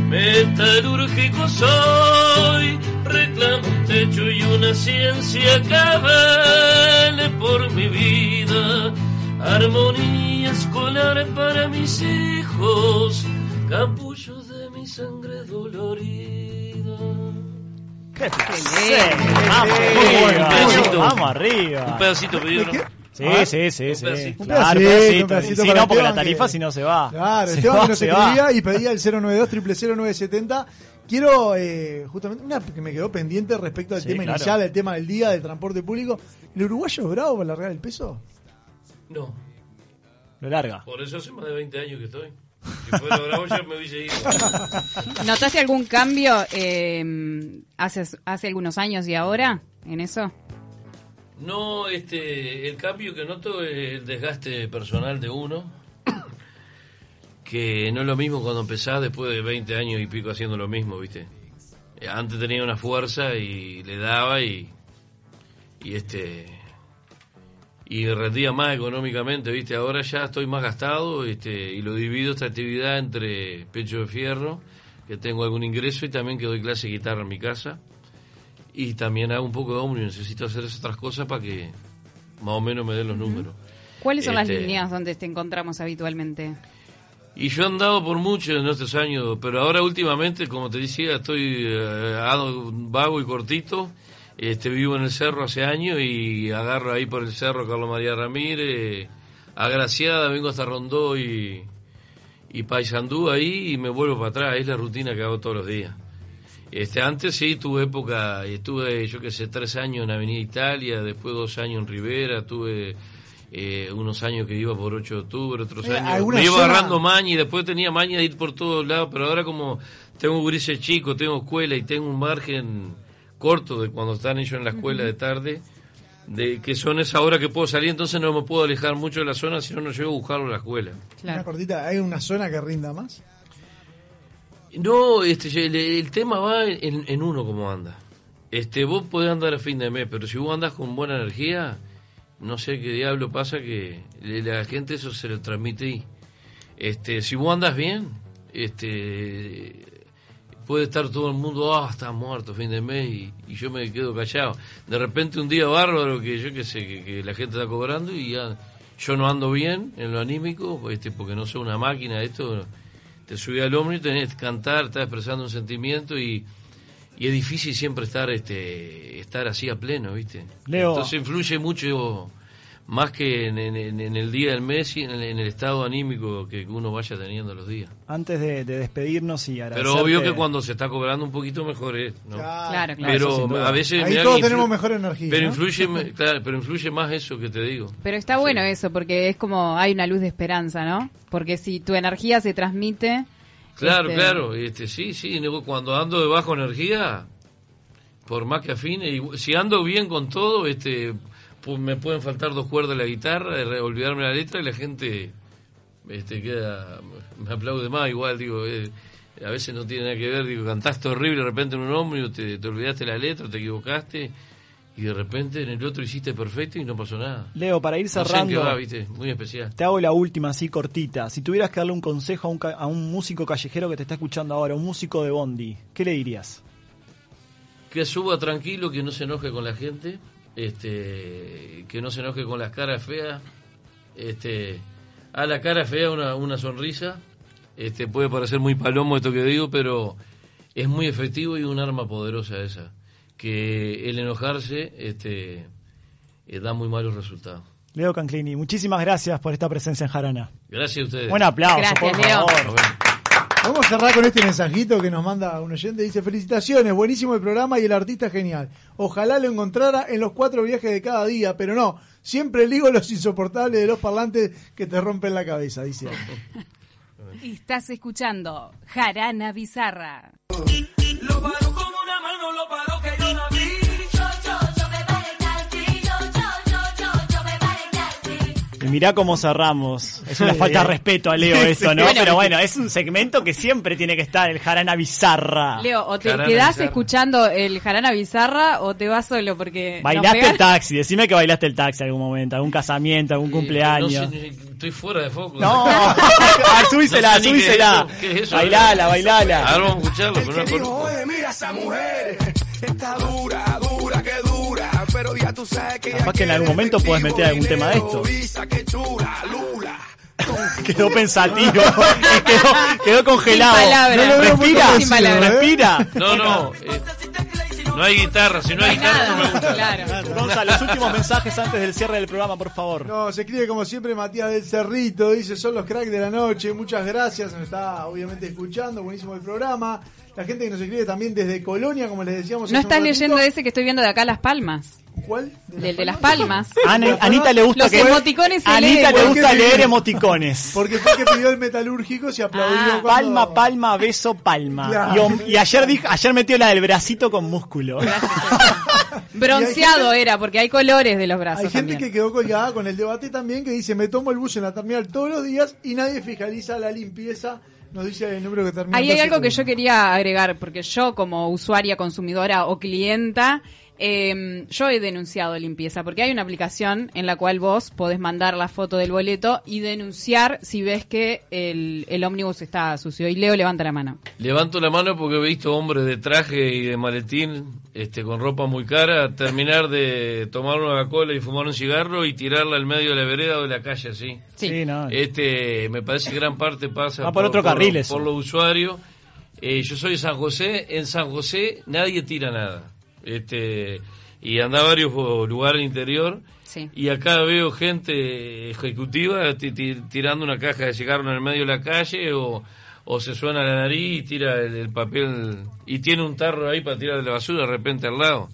Metalúrgico soy, reclamo un techo y una ciencia que vele por mi vida. Armonía escolar para mis hijos, capullos de mi sangre dolorida. ¡Qué Vamos, arriba! un pedacito. Vamos arriba. Un pedacito pidieron. Sí, sí, sí, un sí. pedacito. Un Claro, pedacito, pedacito. un pedacito Sí, para no, porque la tarifa que- si no se va. Claro, Se Esteban va, que nos se escribía y pedía el 092 0970 Quiero, eh, justamente, una que me quedó pendiente respecto al Sí, tema claro. inicial, el tema del día del transporte público. ¿El uruguayo es bravo para largar el peso? No, Lo larga. por eso hace más de 20 años que estoy. Si fuera bravo ya me hubiese ido. ¿Notaste algún cambio eh, hace, hace algunos años y ahora en eso? No, este, el cambio que noto es el desgaste personal de uno, que no es lo mismo cuando empezás después de 20 años y pico haciendo lo mismo, ¿viste? Antes tenía una fuerza y le daba y, y este y rendía más económicamente, ¿viste? Ahora ya estoy más gastado, este, y lo divido esta actividad entre pecho de fierro, que tengo algún ingreso y también que doy clase de guitarra en mi casa. Y también hago un poco de ómnibus, necesito hacer esas otras cosas para que más o menos me den los números. ¿Cuáles son las Este, líneas donde te encontramos habitualmente? Y yo he andado por muchos en estos años, pero ahora últimamente, como te decía, estoy eh, vago y cortito. Este, vivo en el cerro hace años y agarro ahí por el cerro Carlos María Ramírez, agraciada, vengo hasta Rondó y, y Paysandú ahí y me vuelvo para atrás, es la rutina que hago todos los días. Este, antes sí tuve época, estuve yo que sé, tres años en Avenida Italia, después dos años en Rivera, tuve eh, unos años que iba por 8 de octubre, otros Eh, años ¿alguna me iba zona? agarrando maña y después tenía maña de ir por todos lados, pero ahora como tengo gurises chicos, tengo escuela y tengo un margen corto de cuando están ellos en la escuela de tarde, de que son esa hora que puedo salir, entonces no me puedo alejar mucho de la zona, si no, no llego a buscarlo a la escuela. Una cortita, ¿hay una zona que rinda más? No, este, el, el tema va en, en uno como anda. Este, vos podés andar a fin de mes, pero si vos andás con buena energía, no sé qué diablo pasa que la gente eso se lo transmite ahí. Este, si vos andas bien, este, puede estar todo el mundo, ah, está muerto fin de mes y, y yo me quedo callado. De repente un día bárbaro que yo qué sé, que, que la gente está cobrando y ya yo no ando bien en lo anímico, este, porque no soy una máquina, esto te subí al hombro y tenés que cantar, estás expresando un sentimiento y, y es difícil siempre estar este estar así a pleno, ¿viste? Leo. Entonces influye mucho más que en, en- en el día del mes y en el, en el estado anímico que uno vaya teniendo los días. Antes de, de despedirnos y agradecer. Pero obvio que cuando se está cobrando un poquito mejor es, ¿no? Claro, claro. Pero a veces Ahí todos tenemos mejor energía, Pero ¿no? influye, me- claro, pero influye más eso que te digo. Pero está bueno eso, porque es como hay una luz de esperanza, ¿no? Porque si tu energía se transmite... Claro, este, claro, este, sí, sí, cuando ando de bajo energía, por más que afine, y si ando bien con todo, este, pu- me pueden faltar dos cuerdas de la guitarra, olvidarme la letra y la gente este, queda, me aplaude más, igual, digo, eh, a veces no tiene nada que ver, digo, cantaste horrible de repente en un ómnibus, te, te olvidaste la letra, te equivocaste, y de repente en el otro hiciste perfecto y no pasó nada. Leo, para ir No sé cerrando. va, ¿viste? Muy especial. Te hago la última, así cortita. Si tuvieras que darle un consejo a un, a un músico callejero que te está escuchando ahora, un músico de Bondi, ¿qué le dirías? que suba tranquilo, que no se enoje con la gente, este, que no se enoje con las caras feas, este, a la cara fea una, una sonrisa, este, puede parecer muy palomo esto que digo, pero es muy efectivo y un arma poderosa esa, que el enojarse, este, eh, da muy malos resultados. Leo Canclini, muchísimas gracias por esta presencia en Jarana. Gracias a ustedes. Buen aplauso, Gracias, por Leo. favor. Vamos a cerrar con este mensajito que nos manda un oyente. Dice, felicitaciones, buenísimo el programa y el artista genial. Ojalá lo encontrara en los cuatro viajes de cada día, pero no, siempre ligo los insoportables de los parlantes que te rompen la cabeza, dice. Estás escuchando Jarana Bizarra. Lo paro con una mano, lo paro Y mirá cómo cerramos. Es una falta de respeto a Leo eso, ¿no? Bueno, Pero bueno, es un segmento que siempre tiene que estar, el Jarana Bizarra. Leo, o te Jarana quedás Bizarra. escuchando el Jarana Bizarra o te vas solo porque... nos Bailaste el taxi, decime que bailaste el taxi algún momento, algún casamiento, algún cumpleaños. No sé, estoy fuera de foco. No, a ver, subísela, No sé ni qué es subísela. eso, ¿qué es eso? Bailala, bailala. Ahora vamos a escucharlo, pero no conozco. Mira esa mujer, está dura, dura, Capaz que en algún momento puedes meter algún tema de esto. Quedó pensativo, quedó, quedó congelado. No Respira, palabras. respira. No, no, eh, no hay guitarra, si no hay guitarra no me gusta. Claro. Los últimos mensajes antes del cierre del programa, por favor. No, se escribe como siempre Matías del Cerrito, dice, son los cracks de la noche, muchas gracias, nos está obviamente escuchando, buenísimo el programa. La gente que nos escribe también desde Colonia, como les decíamos. No estás leyendo ese que estoy viendo de acá Las Palmas. ¿Cuál? Del de Las Palmas. Ana- Anita le gusta Los que emoticones se Anita leen. le ¿Por gusta leer emoticones. Porque fue que pidió el metalúrgico, se aplaudió Ah. cuando- Palma, palma, beso, palma. Claro. Y, ayer dijo, ayer metió la del bracito con músculo. Bronceado era, porque hay colores de los brazos Hay gente también. que quedó colgada con el debate también que dice, me tomo el bus en la terminal todos los días y nadie fiscaliza la limpieza. Nos dice el número que termina. Ahí hay algo que 271. yo quería agregar, porque yo como usuaria, consumidora o clienta, eh, yo he denunciado limpieza, porque hay una aplicación en la cual vos podés mandar la foto del boleto y denunciar si ves que el, el ómnibus está sucio. Y Leo levanta la mano. Levanto la mano porque he visto hombres de traje y de maletín, este, con ropa muy cara, terminar de tomar una cola y fumar un cigarro y tirarla al medio de la vereda o de la calle así. Sí, no. Este, me parece que gran parte pasa Va por otro carril eso. por los usuarios. Eh, yo soy de San José, en San José nadie tira nada. Este, y anda a varios oh, lugares interior. Sí. Y acá veo gente ejecutiva ti- ti- tirando una caja de cigarro en el medio de la calle o, o se suena la nariz y tira el, el papel y tiene un tarro ahí para tirar de la basura de repente al lado.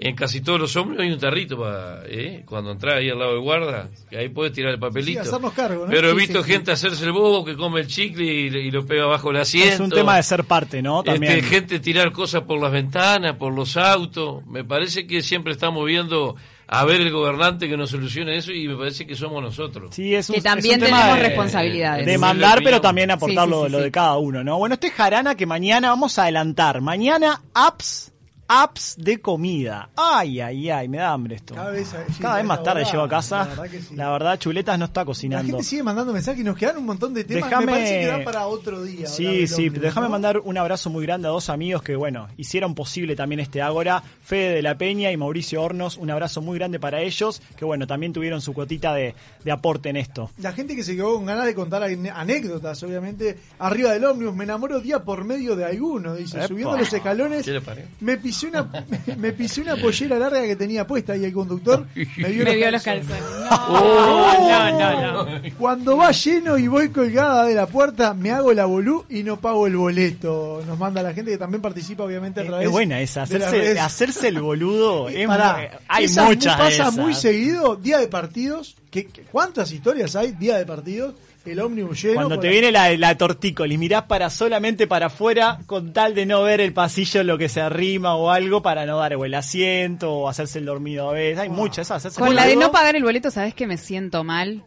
En casi todos los hombres hay un tarrito para, ¿eh? cuando entras ahí al lado del guarda, que ahí puedes tirar el papelito. Sí, hacernos cargo, ¿no? Pero he Sí, visto sí, sí. gente hacerse el bobo que come el chicle y, y lo pega bajo el asiento. Es un tema de ser parte, ¿no? También. Este, gente tirar cosas por las ventanas, por los autos. Me parece que siempre estamos viendo a ver el gobernante que nos solucione eso y me parece que somos nosotros. Sí, es un, Que también es un tema tenemos de- responsabilidades. De Sí, mandar, sí, pero también aportar Sí, sí, lo, sí, lo sí. de cada uno, ¿no? Bueno, este es Jarana que mañana vamos a adelantar. Mañana apps, apps de comida. Ay, ay, ay, me da hambre esto. Cada vez, sí, Cada vez a más tarde hora, llego a casa. La verdad que sí. La verdad, Chuletas no está La cocinando. gente sigue mandando mensajes y nos quedan un montón de temas. Déjame- Me parece que da para otro día. Sí, sí, déjame ¿no? mandar un abrazo muy grande a dos amigos que, bueno, hicieron posible también este Ágora, Fede de la Peña y Mauricio Hornos. Un abrazo muy grande para ellos, que, bueno, también tuvieron su cuotita de, de aporte en esto. La gente que se quedó con ganas de contar anécdotas, obviamente, arriba del ómnibus, me enamoro día por medio de alguno, dice, Epa. subiendo los escalones, ¿Qué le parece? me pisé pisé una me pisé una pollera larga que tenía puesta y el conductor me vio, Me los, vio los calzones. No, no, no, no. Cuando va lleno y voy colgada de la puerta, me hago la bolú y no pago el boleto. Nos manda la gente que también participa, obviamente, a través Es buena esa, hacerse, hacerse el boludo. es Pará, hay esas muchas pasa esas. muy seguido, día de partidos. ¿Qué, qué- cuántas historias hay? Día de partidos, el ómnibus lleno. Cuando te la- viene la, la tortícolis, mirás para solamente para afuera con tal de no ver el pasillo lo que se arrima o algo para no dar o el asiento o hacerse el dormido a veces. Hay muchas esas. Con la de no pagar el boleto, ¿sabes que me siento mal?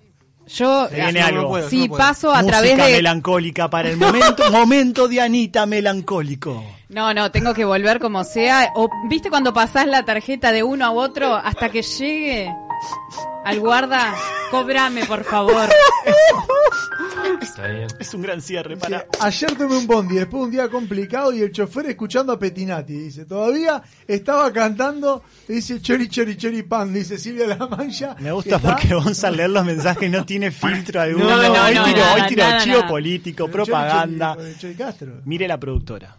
Yo, Se viene ah, algo. si paso a través de... melancólica para el momento, momento de Anita melancólico. No, no, tengo que volver como sea. O, ¿Viste cuando pasás la tarjeta de uno a otro hasta que llegue al guarda? Cóbrame, por favor. Está bien. Es un gran cierre para. Ayer tomé un bondi después de un día complicado y el chofer escuchando a Petinati. Dice, todavía estaba cantando, dice chori chori chori pan, dice Silvia La Mancha. Me gusta Está- porque Gonza al leer los mensajes no tiene filtro alguno. No, no, hoy no, tiro, nada, hoy tiro nada, chivo nada. político, Pero Chori, propaganda. Chori, Chori Castro. Mire la productora.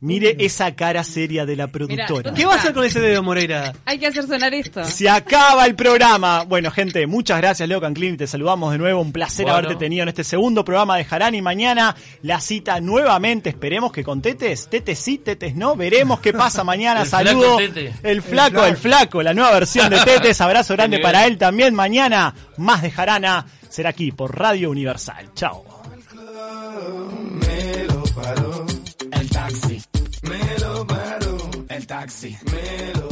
Mire esa cara seria de la productora. ¿Qué va a hacer con ese dedo, Moreira? Hay que hacer sonar esto. Se acaba el programa. Bueno, gente, muchas gracias, Leo Canclini. Te saludamos de nuevo. Un placer Bueno. haberte tenido en este segundo programa de Jarani. Mañana la cita nuevamente. Esperemos que con Tetes. Tetes sí, Tetes no. Veremos qué pasa mañana. El flaco Saludo. Tete. El flaco, el flaco, la nueva versión de Tetes. Abrazo grande para él también. Mañana más de Jarana será aquí por Radio Universal. Chao. taxi. Middle.